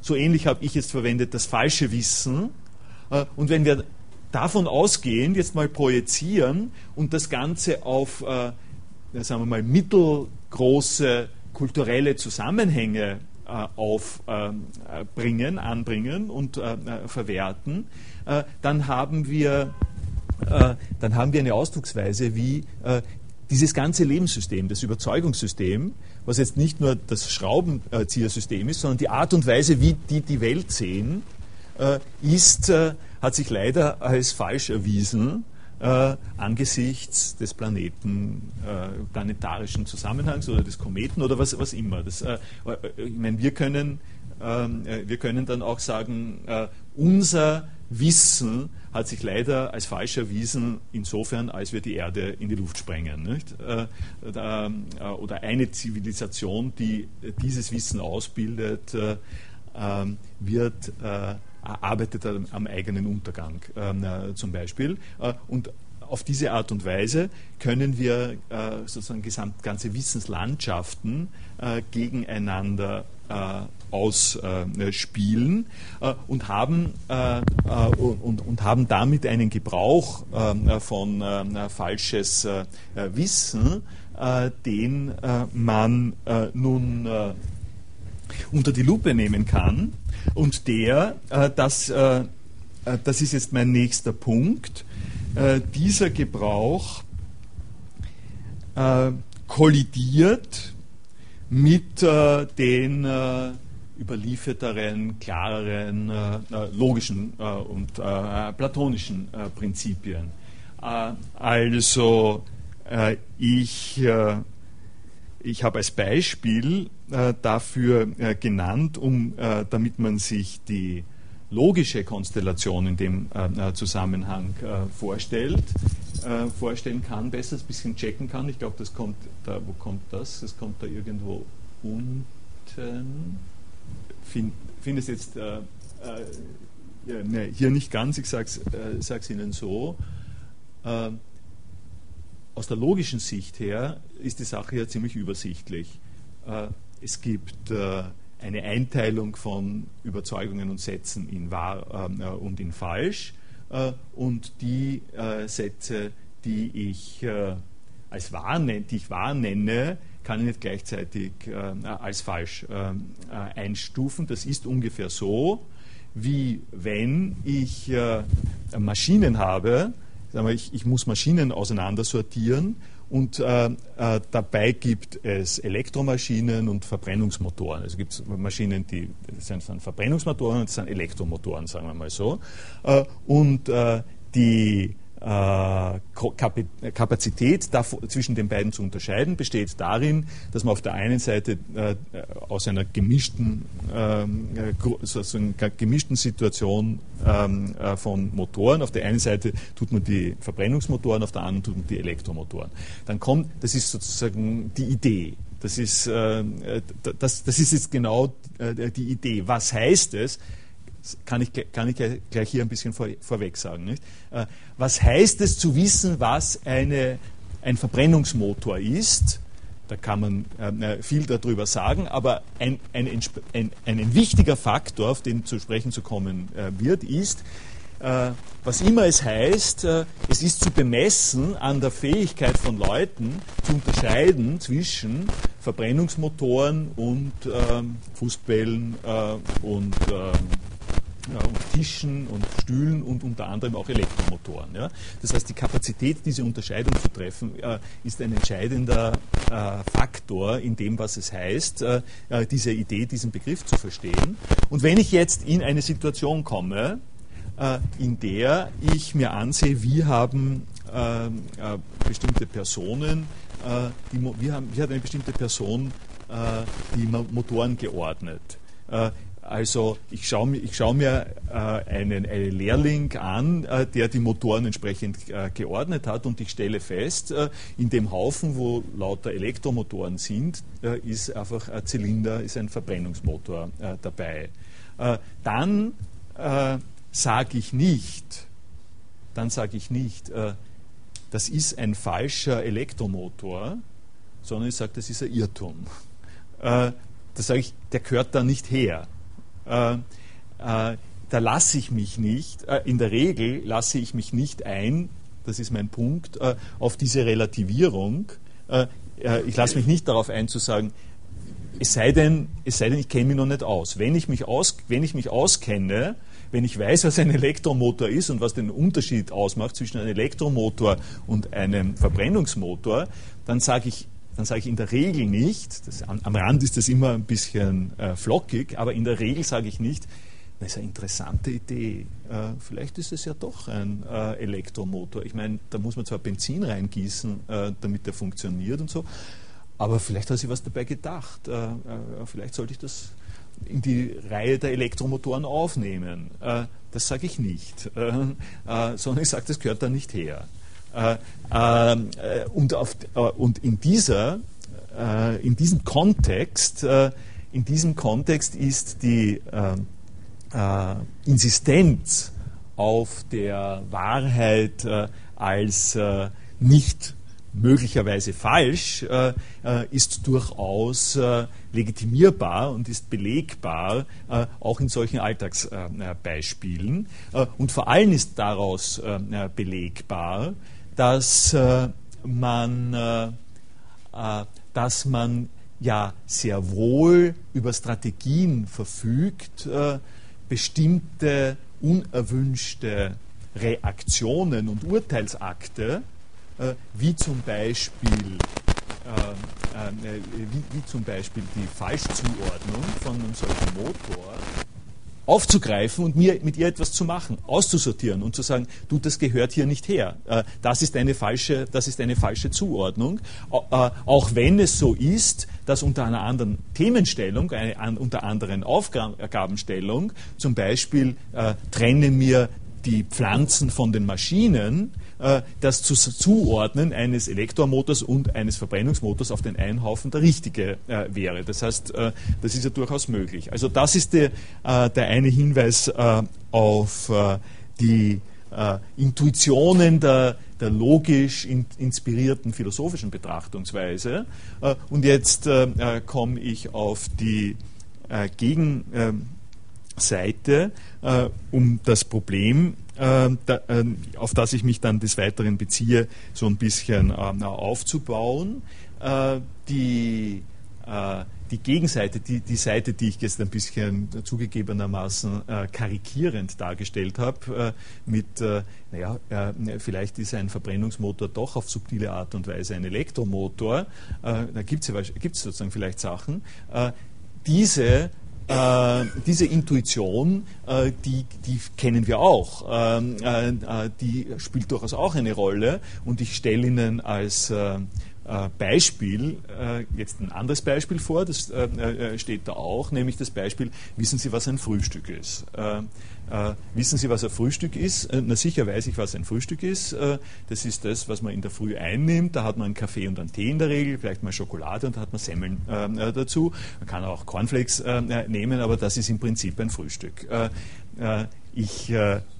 S1: So ähnlich habe ich jetzt verwendet das falsche Wissen. und wenn wir davon ausgehend jetzt mal projizieren und das Ganze auf, äh, sagen wir mal, mittelgroße kulturelle Zusammenhänge äh, aufbringen, äh, anbringen und äh, äh, verwerten, äh, dann haben wir dann haben wir eine Ausdrucksweise, wie dieses ganze Lebenssystem, das Überzeugungssystem, was jetzt nicht nur das Schraubenziehersystem ist, sondern die Art und Weise, wie die die Welt sehen, ist hat sich leider als falsch erwiesen äh, angesichts des Planeten, äh, planetarischen Zusammenhangs oder des Kometen oder was, was immer. Das, äh, äh ich meine, wir können, ähm, äh, wir können dann auch sagen, äh, unser Wissen hat sich leider als falsch erwiesen, insofern, als wir die Erde in die Luft sprengen. Äh, äh, oder eine Zivilisation, die dieses Wissen ausbildet, äh, ähm, wird arbeitet am eigenen Untergang ähm, zum Beispiel. und auf diese Art und Weise können wir äh, sozusagen ganze Wissenslandschaften äh, gegeneinander äh, ausspielen äh, und, haben, äh, äh, und, und, haben damit einen Gebrauch von falsches Wissen, den man nun unter die Lupe nehmen kann. Und der, das, das ist jetzt mein nächster Punkt, dieser Gebrauch kollidiert mit den überlieferteren, klareren, äh, äh logischen äh, und äh, platonischen Prinzipien. also ich, ich habe als Beispiel dafür genannt, um, damit man sich die logische Konstellation in dem Zusammenhang vorstellt, vorstellen kann, besser ein bisschen checken kann. Ich glaube, das kommt da, wo kommt das? Das kommt da irgendwo unten finde find es jetzt äh, äh, ne, hier nicht ganz, ich sage es äh, Ihnen so. Äh, aus der logischen Sicht her ist die Sache ja ziemlich übersichtlich. Äh, es gibt äh, eine Einteilung von Überzeugungen und Sätzen in wahr und in falsch. und die Sätze, die ich als wahr, die ich wahr nenne, kann ich nicht gleichzeitig äh, als falsch äh, äh, einstufen. Das ist ungefähr so, wie wenn ich äh, Maschinen habe, ich, ich muss Maschinen auseinandersortieren und äh, äh, dabei gibt es Elektromaschinen und Verbrennungsmotoren. Also gibt es Maschinen, die sind, sind Verbrennungsmotoren und sind Elektromotoren, sagen wir mal so. Äh, und äh, die Kapazität zwischen den beiden zu unterscheiden besteht darin, dass man auf der einen Seite äh, aus einer gemischten, ähm, äh, gemischten Situation ähm, von Motoren, auf der einen Seite tut man die Verbrennungsmotoren, auf der anderen tut man die Elektromotoren. Dann kommt, das ist sozusagen die Idee. Das ist, das, das ist jetzt genau die Idee. Was heißt es? Kann ich, kann ich gleich hier ein bisschen vor, vorweg sagen. Nicht? Äh, was heißt es zu wissen, was eine, ein Verbrennungsmotor ist? Da kann man äh, viel darüber sagen, aber ein, ein, ein, ein, wichtiger Faktor, auf den zu sprechen zu kommen äh, wird, ist, äh, was immer es heißt, äh, es ist zu bemessen an der Fähigkeit von Leuten zu unterscheiden zwischen Verbrennungsmotoren und ähm, Fußbällen äh, und und Tischen und Stühlen und unter anderem auch Elektromotoren. Ja. Das heißt, die Kapazität, diese Unterscheidung zu treffen, äh, ist ein entscheidender äh, Faktor in dem, was es heißt, äh, äh diese Idee, diesen Begriff zu verstehen. Und wenn ich jetzt in eine Situation komme, äh, in der ich mir ansehe, wie haben äh, bestimmte Personen, die, wie, haben, wie hat eine bestimmte Person die Motoren geordnet. Also ich schaue ich schau mir äh, einen, einen, Lehrling an, äh, der die Motoren entsprechend äh, geordnet hat und ich stelle fest, äh, in dem Haufen, wo lauter Elektromotoren sind, äh, ist einfach ein Zylinder, ist ein Verbrennungsmotor äh, dabei. dann sage ich nicht, dann sage ich nicht, das ist ein falscher Elektromotor, sondern ich sage, das ist ein Irrtum. da sage ich, der gehört da nicht her. Äh, äh, da lasse ich mich nicht, äh, in der Regel lasse ich mich nicht ein, das ist mein Punkt, äh, auf diese Relativierung. Äh, äh, ich lasse mich nicht darauf ein zu sagen, es sei denn, es sei denn ich kenne mich noch nicht aus. Wenn ich mich, aus, wenn ich mich auskenne, wenn ich weiß, was ein Elektromotor ist und was den Unterschied ausmacht zwischen einem Elektromotor und einem Verbrennungsmotor, dann sage ich, dann sage ich in der Regel nicht, das, am, am, Rand ist das immer ein bisschen äh, flockig, aber in der Regel sage ich nicht, das ist eine interessante Idee. Äh, vielleicht ist es ja doch ein äh, Elektromotor. Ich meine, da muss man zwar Benzin reingießen, äh, damit der funktioniert und so, aber vielleicht hat sich was dabei gedacht. Äh, äh, vielleicht sollte ich das in die Reihe der Elektromotoren aufnehmen. Das sage ich nicht, sondern ich sage, das gehört da nicht her. Und, auf, und in, dieser, in diesem Kontext, in diesem Kontext ist die Insistenz auf der Wahrheit als nicht möglicherweise falsch, äh, äh, ist durchaus äh, legitimierbar und ist belegbar, äh, auch in solchen Alltagsbeispielen. Äh, und vor allem ist daraus äh, belegbar, dass man, dass man ja sehr wohl über Strategien verfügt, bestimmte unerwünschte Reaktionen und Urteilsakte äh, wie zum Beispiel äh, äh, wie, wie, zum Beispiel die Falschzuordnung von einem solchen Motor aufzugreifen und mir mit ihr etwas zu machen, auszusortieren und zu sagen, du, das gehört hier nicht her. Äh, das ist eine falsche, das ist eine falsche Zuordnung. Äh, auch wenn es so ist, dass unter einer anderen Themenstellung, eine, unter anderen Aufgabenstellung, zum Beispiel äh, trenne mir die Pflanzen von den Maschinen, das zu Zuordnen eines Elektromotors und eines Verbrennungsmotors auf den einen Haufen der richtige äh, wäre. Das heißt, äh, das ist ja durchaus möglich. Also das ist der, der eine Hinweis auf die Intuitionen der, der logisch in, inspirierten philosophischen Betrachtungsweise. und jetzt komme ich auf die Gegenseite, um das Problem äh, da, äh, auf das ich mich dann des Weiteren beziehe, so ein bisschen äh, aufzubauen. Äh, die, äh, die Gegenseite, die, die Seite, die ich jetzt ein bisschen zugegebenermaßen äh, karikierend dargestellt habe, mit, naja, vielleicht ist ein Verbrennungsmotor doch auf subtile Art und Weise ein Elektromotor, da gibt es sozusagen vielleicht Sachen. diese äh, diese Intuition, äh, die, die, kennen wir auch. Ähm, äh, äh, die spielt durchaus auch eine Rolle. Und ich stelle Ihnen als äh, äh, Beispiel jetzt ein anderes Beispiel vor, das steht da auch, nämlich das Beispiel, wissen Sie, was ein Frühstück ist? Äh, wissen Sie, was ein Frühstück ist? Äh, na sicher weiß ich, was ein Frühstück ist. Äh, das ist das, was man in der Früh einnimmt. Da hat man einen Kaffee und einen Tee in der Regel, vielleicht mal Schokolade und da hat man Semmeln äh, dazu. Man kann auch Cornflakes äh, nehmen, aber das ist im Prinzip ein Frühstück. Äh, ich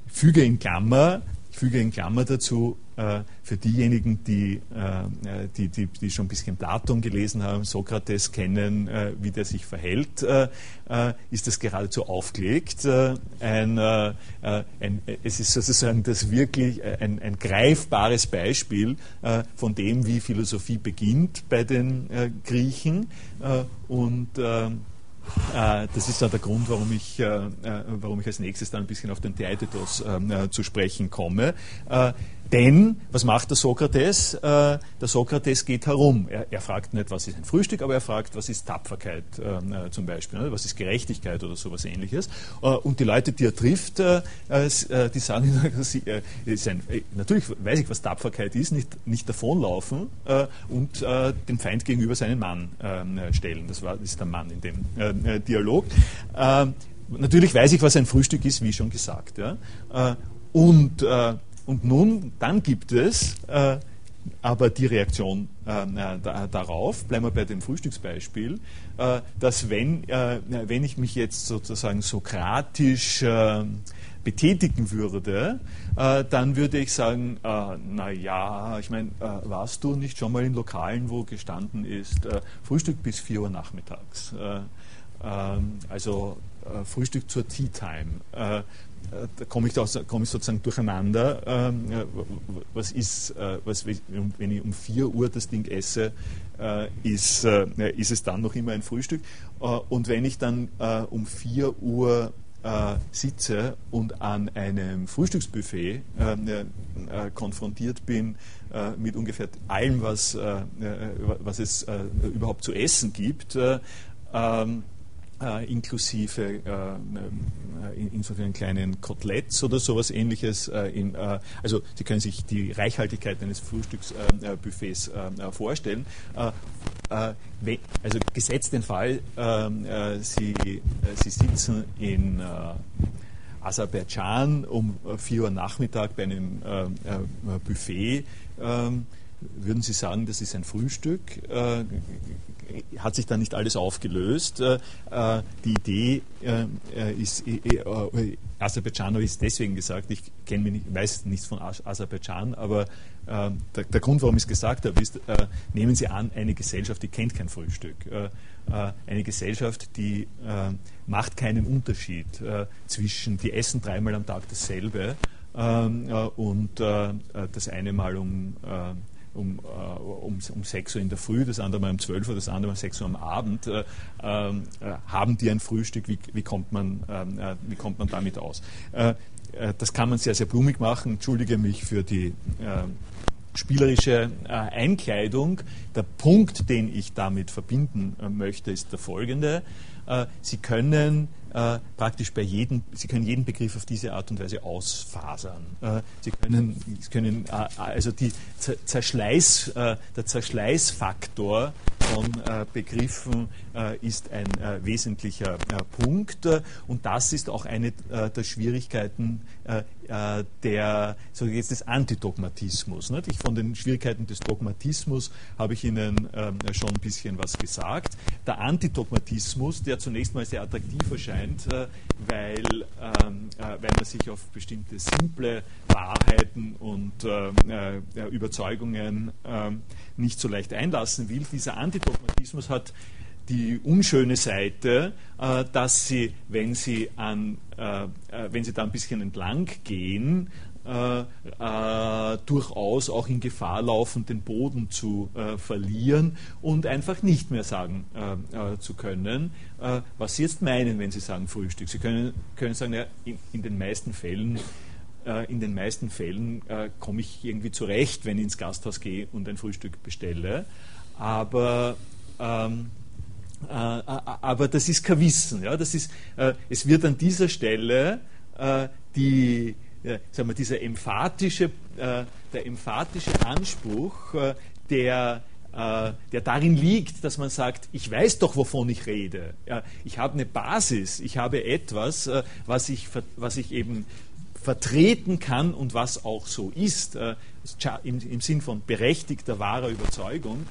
S1: füge in Klammer, ich füge in Klammer dazu, äh, für diejenigen, die, äh, die, die, die, schon ein bisschen Platon gelesen haben, Sokrates kennen, äh, wie der sich verhält, ist das geradezu aufgelegt. Ein, ein, es ist sozusagen das wirklich ein, ein greifbares Beispiel von dem, wie Philosophie beginnt bei den Griechen und äh, das ist auch der Grund, warum ich, äh, äh, warum ich als nächstes dann ein bisschen auf den Theaetetos zu sprechen komme. Denn, was macht der Sokrates? Äh, der Sokrates geht herum. Er, er, fragt nicht, was ist ein Frühstück, aber er fragt, was ist Tapferkeit ähm, äh, zum Beispiel, ne? was ist Gerechtigkeit oder sowas ähnliches. Äh, und die Leute, die er trifft, die sagen, (laughs) natürlich weiß ich, was Tapferkeit ist, nicht, nicht davonlaufen und dem Feind gegenüber seinen Mann ähm, stellen. Das, war, das ist der Mann in dem Dialog. Natürlich weiß ich, was ein Frühstück ist, wie schon gesagt. Und und nun, dann gibt es äh, aber die Reaktion äh, da, darauf, bleiben wir bei dem Frühstücksbeispiel, äh, dass wenn, äh, wenn ich mich jetzt sozusagen sokratisch äh, betätigen würde, äh, dann würde ich sagen, äh, naja, ich meine, warst du nicht schon mal in Lokalen, wo gestanden ist, Frühstück bis 4 Uhr nachmittags? Ähm, also Frühstück zur Tea Time da komme ich, komm ich sozusagen durcheinander. Ähm, was ist, äh, was, wenn ich um 4 Uhr das Ding esse, äh, ist, äh, ist es dann noch immer ein Frühstück? und wenn ich dann um 4 Uhr sitze und an einem Frühstücksbuffet konfrontiert bin mit ungefähr allem, was, was es überhaupt zu essen gibt, ähm, äh, inklusive äh, in, in so einen kleinen Koteletts oder sowas ähnliches. Äh, in, äh, also Sie können sich die Reichhaltigkeit eines Frühstücksbuffets äh, vorstellen. also gesetzt den Fall, Sie, Sie sitzen in Aserbaidschan um 4 Uhr Nachmittag bei einem Buffet. Ähm, würden Sie sagen, das ist ein Frühstück? Hat sich da nicht alles aufgelöst. Äh, äh, die Idee äh, ist, Aserbaidschan habe ich deswegen gesagt, ich kenne mich weiß nichts von Aserbaidschan, aber der, der, Grund, warum ich es gesagt habe, ist, nehmen Sie an, eine Gesellschaft, die kennt kein Frühstück. eine Gesellschaft, die macht keinen Unterschied zwischen, die essen dreimal am Tag dasselbe ähm, und das eine Mal um um, äh, um, um 6 Uhr in der Früh, das andere mal um 12 Uhr, das andere mal um 6 Uhr am Abend, äh, äh, haben die ein Frühstück, wie, wie, kommt, man, ähm, äh, wie kommt man damit aus? Äh, äh, das kann man sehr, sehr blumig machen. Entschuldige mich für die spielerische Einkleidung. Der Punkt, den ich damit verbinden möchte, ist der folgende. Sie können äh, praktisch bei jedem, Sie können jeden Begriff auf diese Art und Weise ausfasern. Äh, Sie können, Sie können äh, also die Zerschleiß, äh, der Zerschleißfaktor von äh, Begriffen äh, ist ein wesentlicher Punkt und das ist auch eine der Schwierigkeiten der, so jetzt des Antidogmatismus. Nicht? Ich von den Schwierigkeiten des Dogmatismus habe ich Ihnen ähm, schon ein bisschen was gesagt. Der Antidogmatismus, der zunächst mal sehr attraktiv erscheint, erscheint, äh, weil, ähm, äh, weil man sich auf bestimmte simple Wahrheiten und äh, Überzeugungen ähm, nicht so leicht einlassen will. Dieser Antidogmatismus hat die unschöne Seite, dass sie, wenn sie, an, wenn sie da ein bisschen entlang gehen, äh, äh, durchaus auch in Gefahr laufen, den Boden zu äh, verlieren und einfach nicht mehr sagen äh, äh, zu können, äh, was Sie jetzt meinen, wenn Sie sagen Frühstück. Sie können, können sagen, ja, in, in den meisten Fällen in den meisten Fällen komme ich irgendwie zurecht, wenn ich ins Gasthaus gehe und ein Frühstück bestelle. Aber ähm, äh, aber das ist kein Wissen. Ja? Das ist, äh, es wird an dieser Stelle äh, die, äh, sagen wir, dieser emphatische, äh, der emphatische Anspruch, äh, der, äh, der darin liegt, dass man sagt, ich weiß doch, wovon ich rede. Ja, ich habe eine Basis, ich habe etwas, äh, was, ich, was ich eben vertreten kann und was auch so ist, äh, im, im Sinn von berechtigter, wahrer Überzeugung,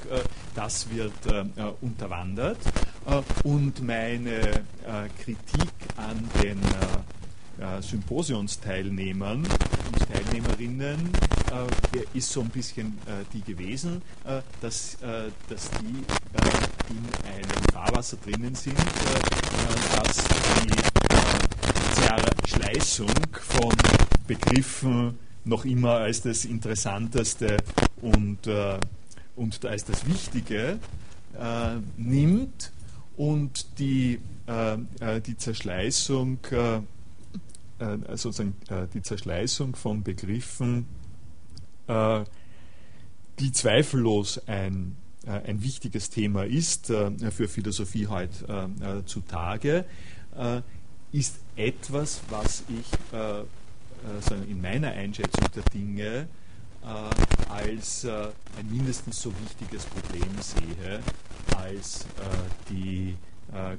S1: das wird unterwandert. und meine Kritik an den äh, Symposionsteilnehmern und Teilnehmerinnen äh, ist so ein bisschen äh, die gewesen, äh, dass, äh, dass die in einem Fahrwasser drinnen sind, dass die Zerschleißung von Begriffen noch immer als das Interessanteste und, und als das Wichtige nimmt und die, die Zerschleißung äh, sozusagen äh, die Zerschleißung von Begriffen, äh, die zweifellos ein, ein wichtiges Thema ist für Philosophie heutzutage, ist etwas, was ich in meiner Einschätzung der Dinge als ein mindestens so wichtiges Problem sehe als die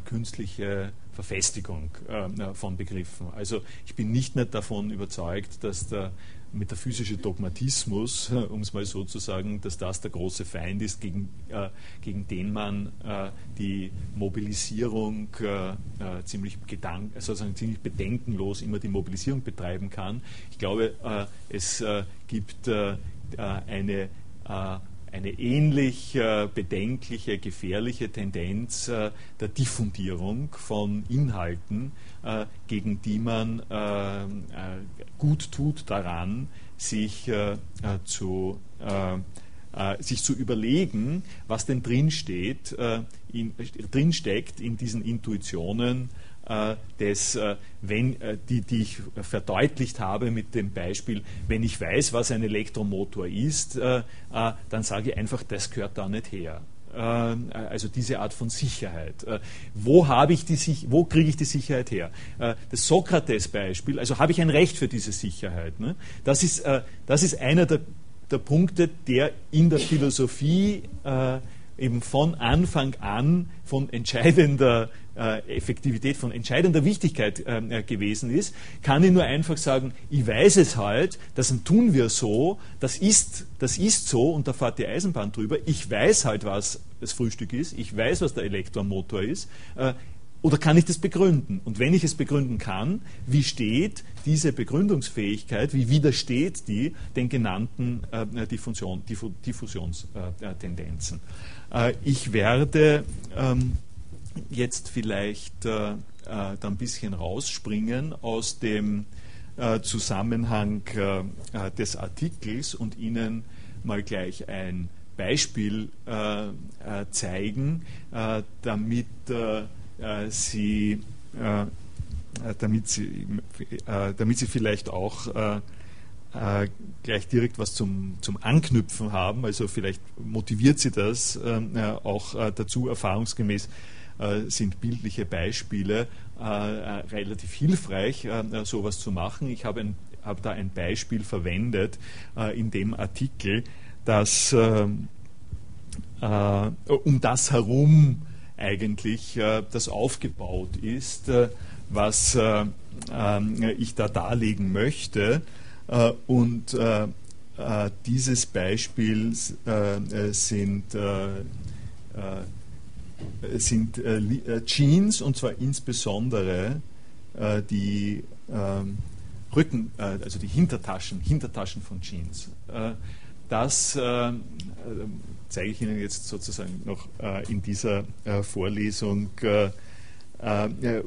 S1: künstliche Verfestigung äh, von Begriffen. Also ich bin nicht mehr davon überzeugt, dass der metaphysische Dogmatismus, um es mal so zu sagen, dass das der große Feind ist, gegen, äh, gegen den man äh, die Mobilisierung äh, äh ziemlich, gedank, sozusagen ziemlich bedenkenlos immer die Mobilisierung betreiben kann. Ich glaube, äh, es äh, gibt eine eine ähnlich äh, bedenkliche, gefährliche Tendenz äh, der Diffundierung von Inhalten, äh, gegen die man gut tut daran, sich zu sich zu überlegen, was denn drinsteht, in, drinsteckt in diesen Intuitionen des, äh, wenn, äh, die, die ich verdeutlicht habe mit dem Beispiel, wenn ich weiß, was ein Elektromotor ist, dann sage ich einfach, das gehört da nicht her also diese Art von Sicherheit. Wo habe ich die, wo kriege ich die Sicherheit her? Das Sokrates-Beispiel, also habe ich ein Recht für diese Sicherheit. Ne? Das ist, das ist einer der, der Punkte, der in der Philosophie eben von Anfang an von entscheidender äh, Effektivität, von entscheidender Wichtigkeit äh, gewesen ist, kann ich nur einfach sagen, ich weiß es halt, das tun wir so, das ist, das ist so und da fährt die Eisenbahn drüber, ich weiß halt, was das Frühstück ist, ich weiß, was der Elektromotor ist, äh, oder kann ich das begründen? Und wenn ich es begründen kann, wie steht diese Begründungsfähigkeit, wie widersteht die den genannten äh, Diffusion, Diffusionstendenzen? Äh, ich werde ähm, jetzt vielleicht äh, äh, da ein bisschen rausspringen aus dem äh, Zusammenhang äh, des Artikels und Ihnen mal gleich ein Beispiel zeigen, damit äh, sie, äh, damit, sie, äh, damit sie vielleicht auch gleich direkt was zum, zum Anknüpfen haben. Also vielleicht motiviert sie das auch dazu, erfahrungsgemäß sind bildliche Beispiele relativ hilfreich, sowas zu machen. Ich habe, habe da ein Beispiel verwendet in dem Artikel, das um das herum eigentlich äh, das aufgebaut ist, äh, was äh, ich da darlegen möchte. und dieses Beispiel sind, sind Jeans und zwar insbesondere die ähm, Rücken, also die Hintertaschen, Hintertaschen von Jeans. das zeige ich Ihnen jetzt sozusagen noch äh, in dieser äh, Vorlesung, äh, äh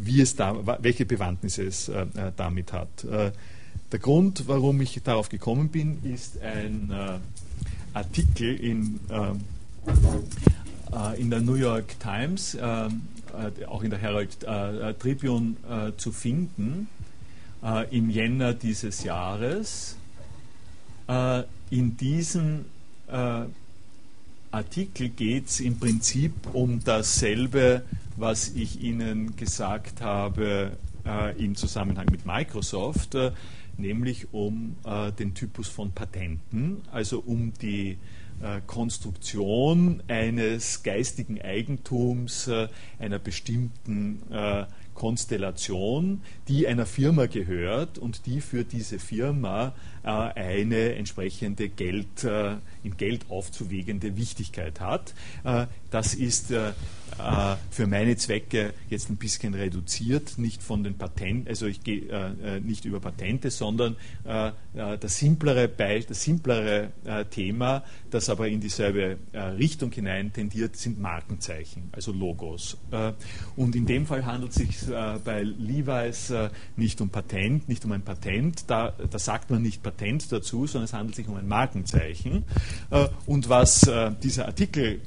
S1: wie es da, welche Bewandtnisse es äh, äh, damit hat. der Grund, warum ich darauf gekommen bin, ist ein Artikel in, in der New York Times, auch in der Herald Tribune zu finden, im Jänner dieses Jahres. in diesem Artikel geht es im Prinzip um dasselbe, was ich Ihnen gesagt habe äh, im Zusammenhang mit Microsoft, äh, nämlich um äh, den Typus von Patenten, also um die äh, Konstruktion eines geistigen Eigentums äh, einer bestimmten äh, Konstellation, die einer Firma gehört und die für diese Firma eine entsprechende Geld, in Geld aufzuwiegende Wichtigkeit hat. Das ist äh, für meine Zwecke jetzt ein bisschen reduziert, nicht von den Patenten, also ich gehe äh, äh, nicht über Patente, sondern äh, äh das simplere, Be das simplere äh, Thema, das aber in dieselbe Richtung hinein tendiert, sind Markenzeichen, also Logos. und in dem Fall handelt es sich bei Levi's nicht um Patent, nicht um ein Patent, da, da, sagt man nicht Patent dazu, sondern es handelt sich um ein Markenzeichen. und was dieser Artikel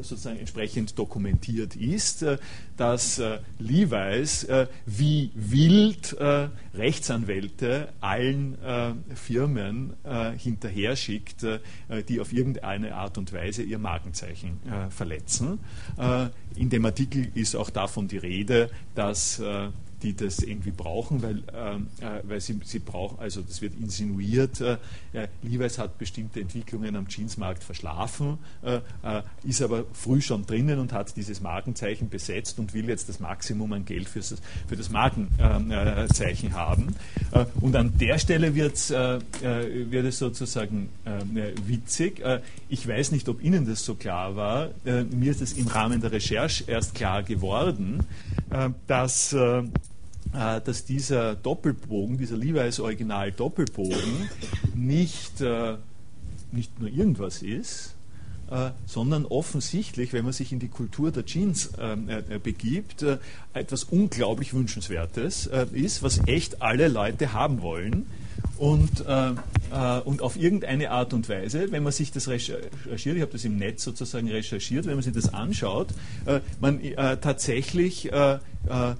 S1: sozusagen entsprechend dokumentiert ist, äh, dass äh, Levi's äh, wie wild Rechtsanwälte allen Firmen hinterher schickt, die auf irgendeine Art und Weise ihr Markenzeichen verletzen. In dem Artikel ist auch davon die Rede, dass die das irgendwie brauchen, weil, ähm, äh, weil sie, sie brauchen, also das wird insinuiert, äh, Levi's hat bestimmte Entwicklungen am Jeansmarkt verschlafen, äh, äh, ist aber früh schon drinnen und hat dieses Markenzeichen besetzt und will jetzt das Maximum an Geld fürs, für das Markenzeichen haben. Äh, und an der Stelle wird's, äh, wird es sozusagen witzig. ich weiß nicht, ob Ihnen das so klar war. mir ist es im Rahmen der Recherche erst klar geworden, dass äh, dass dieser Doppelbogen, dieser Levi's Original Doppelbogen nicht, äh, nicht nur irgendwas ist, äh, sondern offensichtlich, wenn man sich in die Kultur der Jeans ähm, äh, begibt, äh, etwas unglaublich Wünschenswertes äh, ist, was echt alle Leute haben wollen. Und, äh, äh, und auf irgendeine Art und Weise, wenn man sich das recherchiert, ich habe das im Netz sozusagen recherchiert, wenn man sich das anschaut, äh, man äh, tatsächlich äh, äh,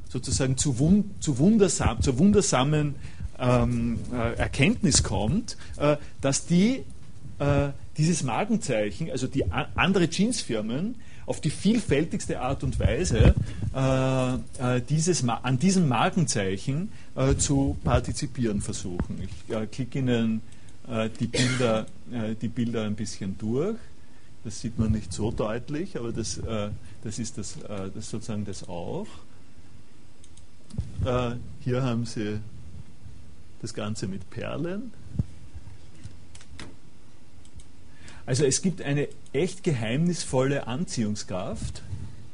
S1: sozusagen zu, wund zu wundersam, zur wundersamen ähm, Erkenntnis kommt, dass die dieses Markenzeichen, also die andere Jeansfirmen, auf die vielfältigste Art und Weise äh, äh dieses, an diesem Markenzeichen äh, zu partizipieren versuchen. Ich äh, klicke Ihnen äh, die, Bilder, äh, die Bilder ein bisschen durch. das sieht man nicht so deutlich, aber das, das ist das, das sozusagen das auch. Hier haben Sie das Ganze mit Perlen. Also es gibt eine echt geheimnisvolle Anziehungskraft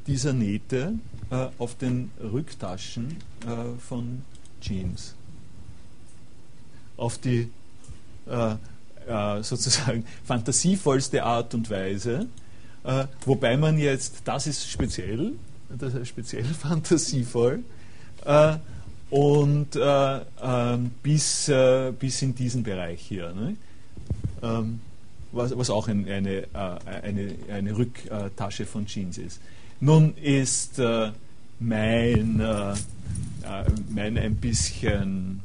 S1: dieser Nähte äh, auf den Rücktaschen äh, von Jeans. Auf die äh, äh sozusagen (laughs) fantasievollste Art und Weise, äh, wobei man jetzt, das ist speziell, das ist speziell (laughs) fantasievoll, äh, und ähm, bis, bis in diesen Bereich hier. Ne? Ähm, was, was auch ein, eine, eine, eine Rücktasche von Jeans ist. Nun ist äh, mein, äh, äh, mein ein bisschen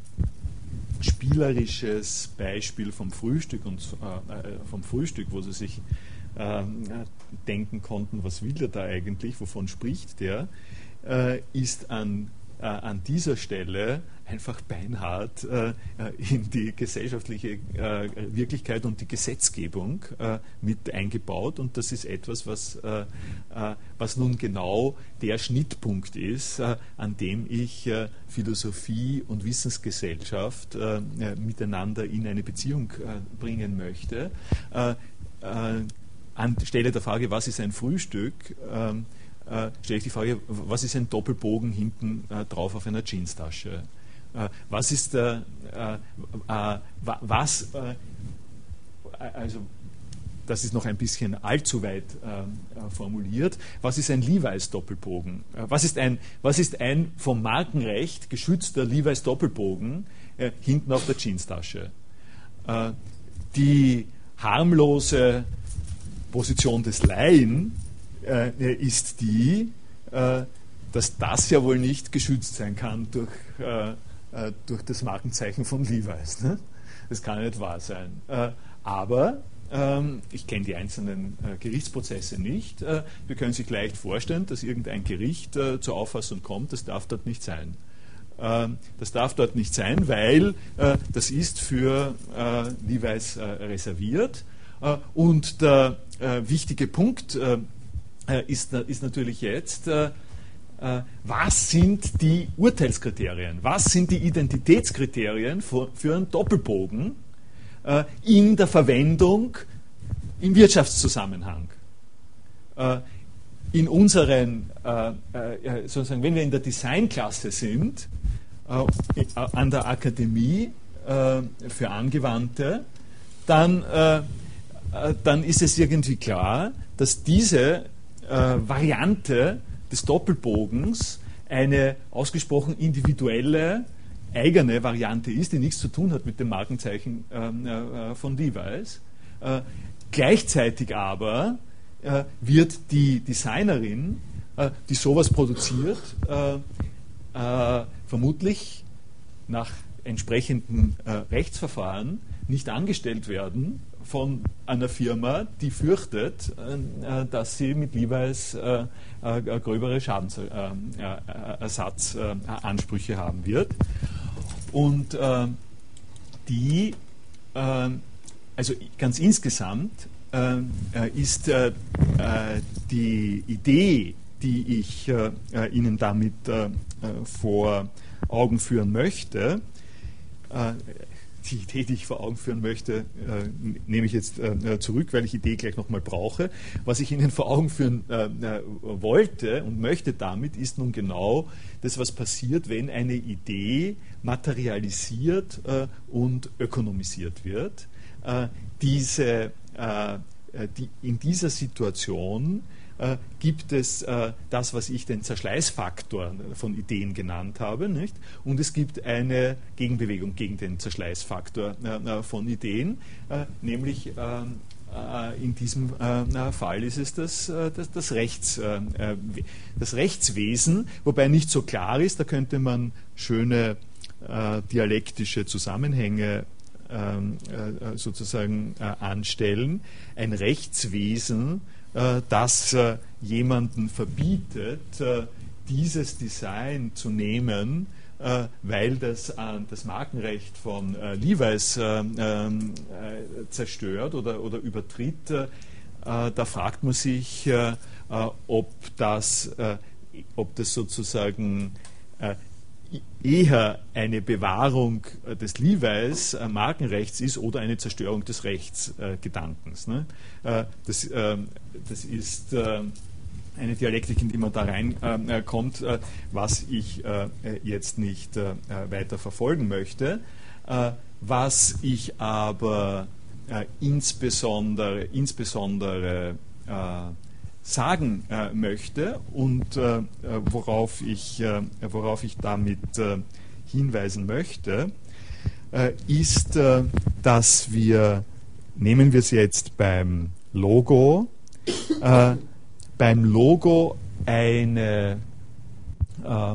S1: spielerisches Beispiel vom Frühstück und äh, äh, vom Frühstück, wo sie sich äh, denken konnten, was will der da eigentlich, wovon spricht der, ist an äh, an dieser Stelle einfach beinhart äh, in die gesellschaftliche äh, Wirklichkeit und die Gesetzgebung äh, mit eingebaut. Und das ist etwas, was, äh, äh, was nun genau der Schnittpunkt ist, an dem ich Philosophie und Wissensgesellschaft miteinander in eine Beziehung bringen möchte. Anstelle der Frage, was ist ein Frühstück, ähm, äh, stelle ich die Frage, was ist ein Doppelbogen hinten äh, drauf auf einer Jeanstasche? Äh, was ist der, äh, äh, was, äh, also das ist noch ein bisschen allzu weit formuliert, was ist ein Levi's Doppelbogen? was, ist ein, was ist ein vom Markenrecht geschützter Levi's Doppelbogen hinten auf der Jeanstasche? die harmlose Position des Laien äh, ist die, äh, dass das ja wohl nicht geschützt sein kann durch, äh, äh durch das Markenzeichen von Levi's. Ne? Das kann nicht wahr sein. Äh, aber ähm, ich kenne die einzelnen äh, Gerichtsprozesse nicht. wir können sich leicht vorstellen, dass irgendein Gericht zur Auffassung kommt, das darf dort nicht sein. Ähm, das darf dort nicht sein, weil das ist für Levi's reserviert. und der wichtige Punkt äh, ist, ist natürlich jetzt, äh, äh, was sind die Urteilskriterien, was sind die Identitätskriterien für, einen Doppelbogen in der Verwendung im Wirtschaftszusammenhang. in unseren, sozusagen, wenn wir in der Designklasse sind, an der Akademie für Angewandte, dann, dann ist es irgendwie klar, dass diese äh, Variante des Doppelbogens eine ausgesprochen individuelle, eigene Variante ist, die nichts zu tun hat mit dem Markenzeichen ähm, äh, von Levi's. Äh, gleichzeitig aber äh, wird die Designerin, äh, die sowas produziert, äh, vermutlich nach entsprechenden Rechtsverfahren nicht angestellt werden von einer Firma, die fürchtet, äh, dass sie mit Levi's äh, äh, gröbere Schadensersatzansprüche haben wird. Und die, also ganz insgesamt, ist die Idee, die ich Ihnen damit vor Augen führen möchte, die Idee, die ich vor Augen führen möchte, äh, nehme ich jetzt äh, zurück, weil ich die Idee gleich nochmal brauche. Was ich Ihnen vor Augen führen äh, wollte und möchte damit, ist nun genau das, was passiert, wenn eine Idee materialisiert äh, und ökonomisiert wird. Äh, diese, äh, die, in dieser Situation äh, gibt es äh, das, was ich den Zerschleißfaktor von Ideen genannt habe, nicht? und es gibt eine Gegenbewegung gegen den Zerschleißfaktor äh, von Ideen, äh, nämlich ähm, äh, in diesem äh, Fall ist es das, das, das, Rechts, das Rechtswesen, wobei nicht so klar ist, da könnte man schöne dialektische Zusammenhänge ähm, sozusagen anstellen. Ein Rechtswesen äh, das äh, jemanden verbietet, äh, dieses Design zu nehmen, weil das das Markenrecht von Levi's ähm, zerstört oder, oder übertritt, da fragt man sich, ob das, ob das sozusagen eher eine Bewahrung des Levi's Markenrechts ist oder eine Zerstörung des Rechtsgedankens. Ne? Das, das ist eine Dialektik, in die man da reinkommt, äh, äh, was ich äh, jetzt nicht äh, weiter verfolgen möchte. Äh, was ich aber äh, insbesondere, insbesondere sagen möchte und worauf, ich, worauf ich damit hinweisen möchte, ist, dass wir, nehmen wir es jetzt beim Logo, beim Logo eine, äh,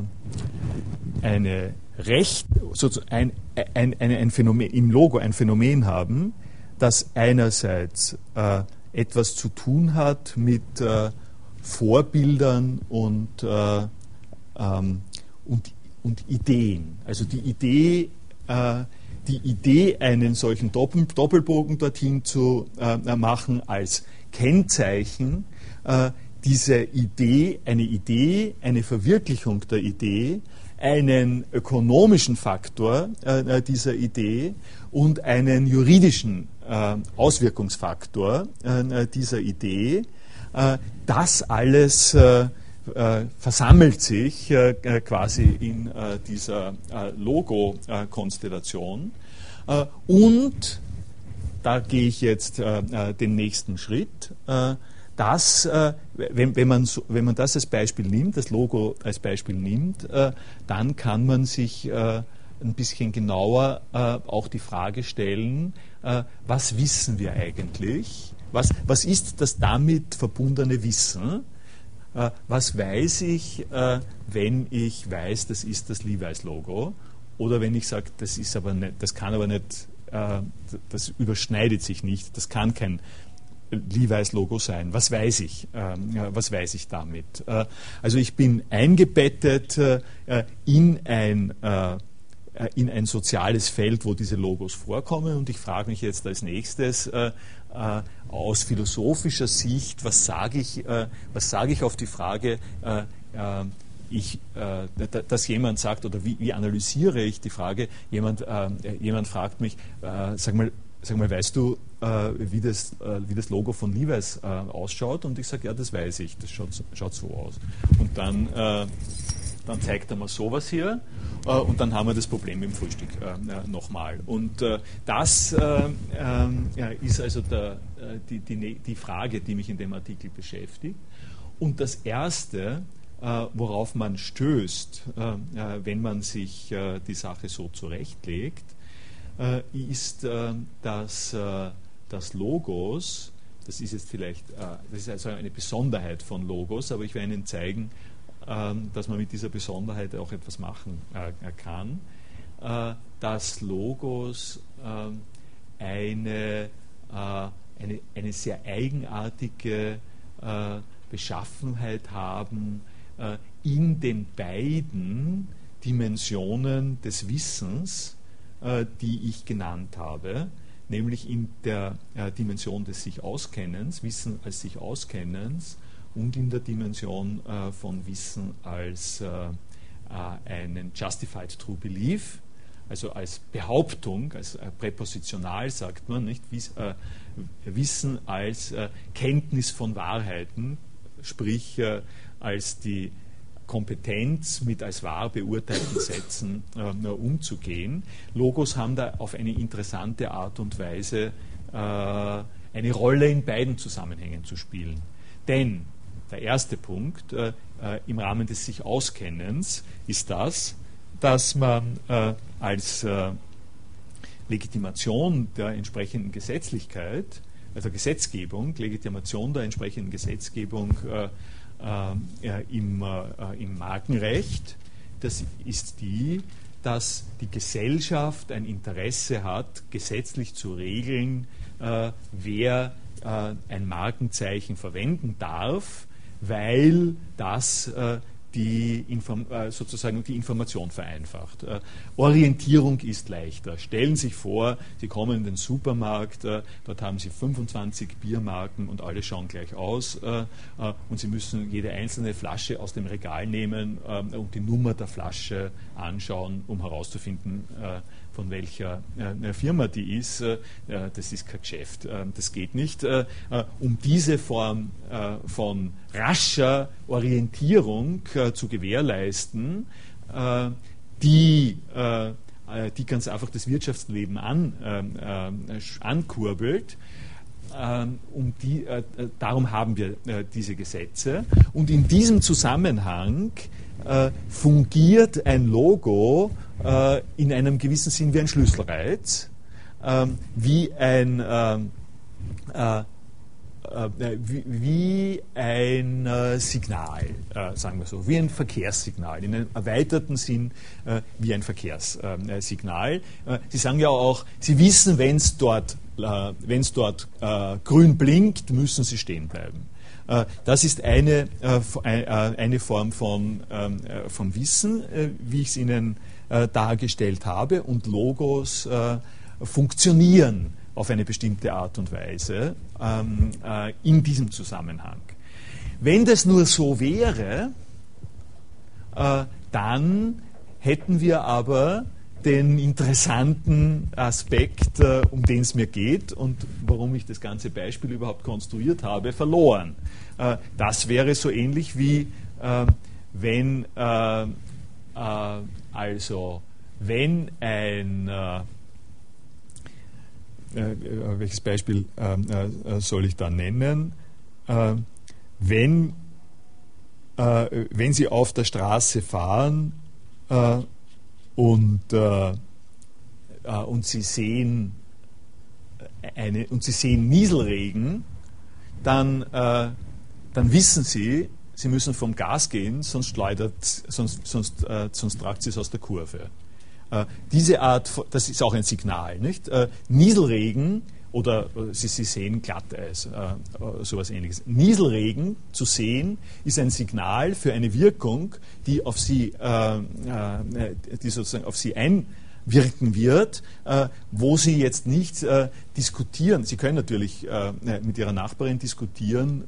S1: eine Recht, ein, ein, ein, ein, Phänomen, im Logo ein Phänomen haben, das einerseits äh, etwas zu tun hat mit äh, Vorbildern und, äh, ähm, und, und Ideen. Also die Idee, äh, die Idee, einen solchen Doppel Doppelbogen dorthin zu äh, machen als Kennzeichen, diese Idee, eine Idee, eine Verwirklichung der Idee, einen ökonomischen Faktor äh, dieser Idee und einen juridischen äh, Auswirkungsfaktor äh, dieser Idee. Äh, das alles äh, äh, versammelt sich quasi in dieser Logo-Konstellation. und da gehe ich jetzt den nächsten Schritt das, äh, wenn, wenn, man wenn man das als Beispiel nimmt, das Logo als Beispiel nimmt, äh, dann kann man sich äh, ein bisschen genauer äh, auch die Frage stellen, äh, was wissen wir eigentlich? Was, was ist das damit verbundene Wissen? Äh, was weiß ich, wenn ich weiß, das ist das Levi's-Logo? Oder wenn ich sage, das ist aber nicht, das kann aber nicht, das überschneidet sich nicht, das kann kein Levi's Logo sein? Was weiß ich? Ähm, was weiß ich damit? Äh, also ich bin eingebettet äh, in ein äh, in ein soziales Feld, wo diese Logos vorkommen. Und ich frage mich jetzt als nächstes äh, äh, aus philosophischer Sicht, was sage ich, äh, was ich auf die Frage, ich, dass jemand sagt, oder wie, analysiere ich die Frage, jemand, jemand fragt mich, sag mal, sag mal, weißt du, äh, wie, das, äh, wie das Logo von Levi's äh, ausschaut? Und ich sage, ja, das weiß ich, das schaut, schaut so aus. Und dann, äh, dann zeigt er mir sowas hier äh, und dann haben wir das Problem im Frühstück äh, nochmal. Und das ähm, ist also der, die, die, die Frage, die mich in dem Artikel beschäftigt. Und das Erste, worauf man stößt, wenn man sich die Sache so zurechtlegt, äh, ist, äh, dass, äh, dass Logos, das ist jetzt vielleicht, das ist also eine Besonderheit von Logos, aber ich werde Ihnen zeigen, dass man mit dieser Besonderheit auch etwas machen kann, dass Logos ähm, eine, eine, eine sehr eigenartige Beschaffenheit haben in den beiden Dimensionen des Wissens, äh, die ich genannt habe, nämlich in der äh, Dimension des sich Auskennens, Wissen als sich Auskennens und in der Dimension äh, von Wissen als einen Justified True Belief, also als Behauptung, als präpositional sagt man, nicht? Wissen als Kenntnis von Wahrheiten, sprich als die Kompetenz mit als wahr beurteilten Sätzen äh, umzugehen. Logos haben da auf eine interessante Art und Weise äh, eine Rolle in beiden Zusammenhängen zu spielen. Denn der erste Punkt äh, äh im Rahmen des sich Auskennens ist das, dass man äh, als äh, Legitimation der entsprechenden Gesetzlichkeit, also Gesetzgebung, Legitimation der entsprechenden Gesetzgebung äh, im, äh, im Markenrecht, das ist die, dass die Gesellschaft ein Interesse hat, gesetzlich zu regeln, äh, wer äh, ein Markenzeichen verwenden darf, weil das äh, die Inform äh, sozusagen die Information vereinfacht. Äh, Orientierung ist leichter. Stellen Sie sich vor, Sie kommen in den Supermarkt, dort haben Sie 25 Biermarken und alle schauen gleich aus und Sie müssen jede einzelne Flasche aus dem Regal nehmen und die Nummer der Flasche anschauen, um herauszufinden, von welcher äh, Firma die ist, äh, das ist kein Geschäft. Äh, das geht nicht. um diese Form von rascher Orientierung zu gewährleisten, die die ganz einfach das Wirtschaftsleben an, ankurbelt. Um die, darum haben wir diese Gesetze. Und in diesem Zusammenhang fungiert ein Logo äh, in einem gewissen Sinn wie ein Schlüsselreiz, ähm, wie ein ähm, äh, äh, wie, wie, ein äh, Signal, äh, sagen wir so, wie ein Verkehrssignal, in einem erweiterten Sinn äh, wie ein Verkehrssignal. Sie sagen ja auch, Sie wissen, wenn es dort, wenn's dort grün blinkt, müssen Sie stehen bleiben. Das ist eine, eine Form von, ähm, von Wissen, wie ich es Ihnen äh, dargestellt habe und Logos äh, funktionieren auf eine bestimmte Art und Weise ähm, äh, in diesem Zusammenhang. Wenn das nur so wäre, äh, dann hätten wir aber den interessanten Aspekt, äh, um den es mir geht und warum ich das ganze Beispiel überhaupt konstruiert habe, verloren. Das wäre so ähnlich wie wenn also, wenn ein, äh, äh, welches Beispiel ähm, äh, soll ich da nennen? Äh, wenn, äh, wenn Sie auf der Straße fahren äh, und, und Sie sehen eine, und Sie sehen Nieselregen, dann, dann wissen Sie, Sie müssen vom Gas gehen, sonst schleudert, sonst, sonst, äh, sonst tragt Sie es aus der Kurve. Äh, diese Art, das ist auch ein Signal, nicht? Äh, Nieselregen oder äh, Sie, Sie sehen Glatteis, äh, äh, sowas ähnliches. Nieselregen zu sehen ist ein Signal für eine Wirkung, die auf Sie, die sozusagen auf Sie ein wirken wird, wo Sie jetzt nicht diskutieren. Sie können natürlich mit Ihrer Nachbarin diskutieren,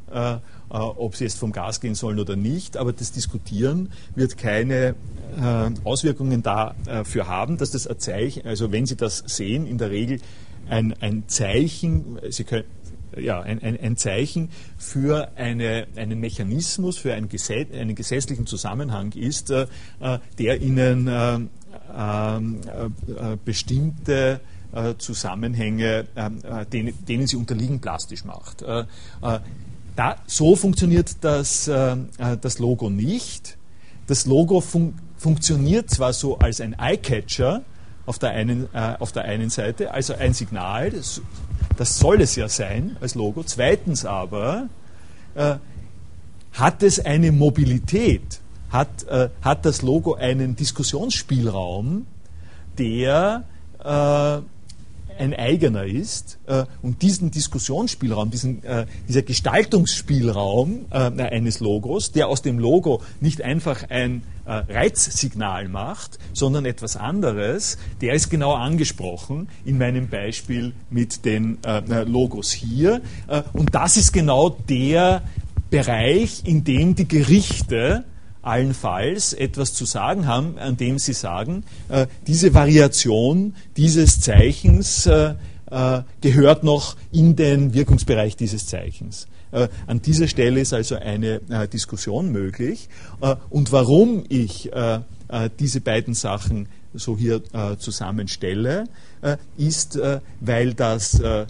S1: ob Sie jetzt vom Gas gehen sollen oder nicht, aber das Diskutieren wird keine äh, Auswirkungen dafür haben, dass das ein Zeichen, also wenn Sie das sehen, in der Regel ein, ein Zeichen, Sie können, ja, ein, ein, ein, Zeichen für eine, einen Mechanismus, für einen, Gesetz, einen gesetzlichen Zusammenhang ist, äh, der Ihnen äh, ähm, äh, bestimmte äh, Zusammenhänge, äh, denen, denen, sie unterliegen, plastisch macht. Da, so funktioniert das, das Logo nicht. Das Logo fun funktioniert zwar so als ein Eyecatcher auf der einen, äh, auf der einen Seite, also ein Signal, das, das, soll es ja sein als Logo. Zweitens aber äh, hat es eine Mobilität hat, äh, hat das Logo einen Diskussionsspielraum, der äh, ein eigener ist äh, und diesen Diskussionsspielraum, diesen, äh, dieser Gestaltungsspielraum äh, eines Logos, der aus dem Logo nicht einfach ein äh, Reizsignal macht, sondern etwas anderes, der ist genau angesprochen in meinem Beispiel mit den äh, Logos hier. Äh, und das ist genau der Bereich, in dem die Gerichte allenfalls etwas zu sagen haben, an dem sie sagen, äh, diese Variation dieses Zeichens äh, äh, gehört noch in den Wirkungsbereich dieses Zeichens. Äh, an dieser Stelle ist also eine äh, Diskussion möglich. Äh, und warum ich diese beiden Sachen so hier zusammenstelle, ist, weil, das, weil,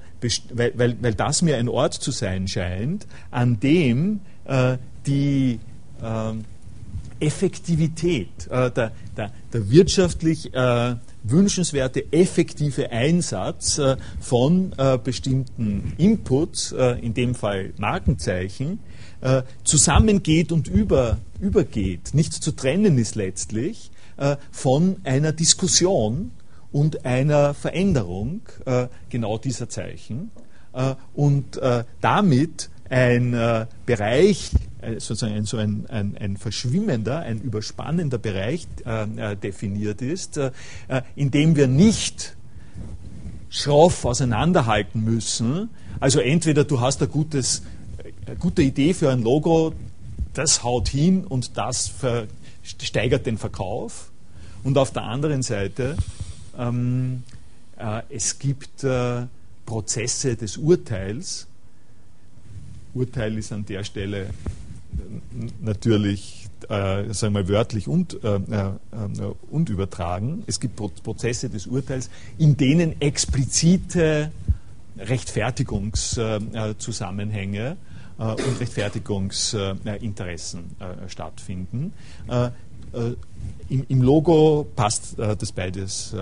S1: weil, weil das mir ein Ort zu sein scheint, an dem die ähm, Effektivität, äh, der, der, der, wirtschaftlich äh, wünschenswerte effektive Einsatz äh, von äh, bestimmten Inputs, äh, in dem Fall Markenzeichen, äh, zusammengeht und über, übergeht, nicht zu trennen ist letztlich von einer Diskussion und einer Veränderung genau dieser Zeichen. Und damit ein Bereich sozusagen so ein, ein, ein, verschwimmender, ein überspannender Bereich äh, definiert ist, äh, in dem wir nicht schroff auseinanderhalten müssen. Also entweder du hast ein gutes, eine gute Idee für ein Logo, das haut hin und das steigert den Verkauf. Und auf der anderen Seite, ähm, äh, es gibt äh, Prozesse des Urteils. Urteil ist an der Stelle natürlich, äh, sagen wir wörtlich und, äh, äh, und übertragen. Es gibt Prozesse des Urteils, in denen explizite Rechtfertigungszusammenhänge äh, und Rechtfertigungsinteressen äh, stattfinden. Äh, im, Im, Logo passt das beides,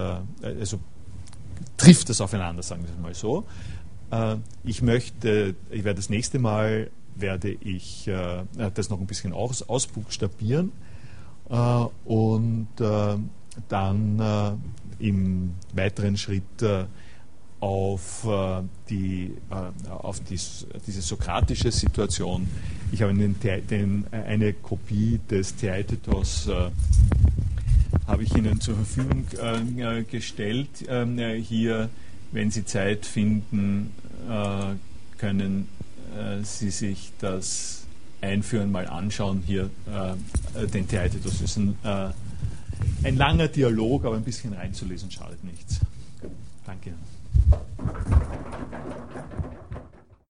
S1: also trifft das aufeinander, sagen wir es mal so. ich möchte, ich werde das nächste Mal werde ich das noch ein bisschen aus, ausbuchstabieren und dann im weiteren Schritt auf, äh, die, äh, auf dies, diese sokratische Situation. Ich habe den, den, eine Kopie des Theaetetos äh, habe Ihnen zur Verfügung äh, gestellt. Ähm, hier, wenn Sie Zeit finden, äh, können äh, Sie sich das Einführen mal anschauen hier, äh, den Theater. Das ist ein, äh, ein langer Dialog, aber ein bisschen reinzulesen schadet nichts. Danke.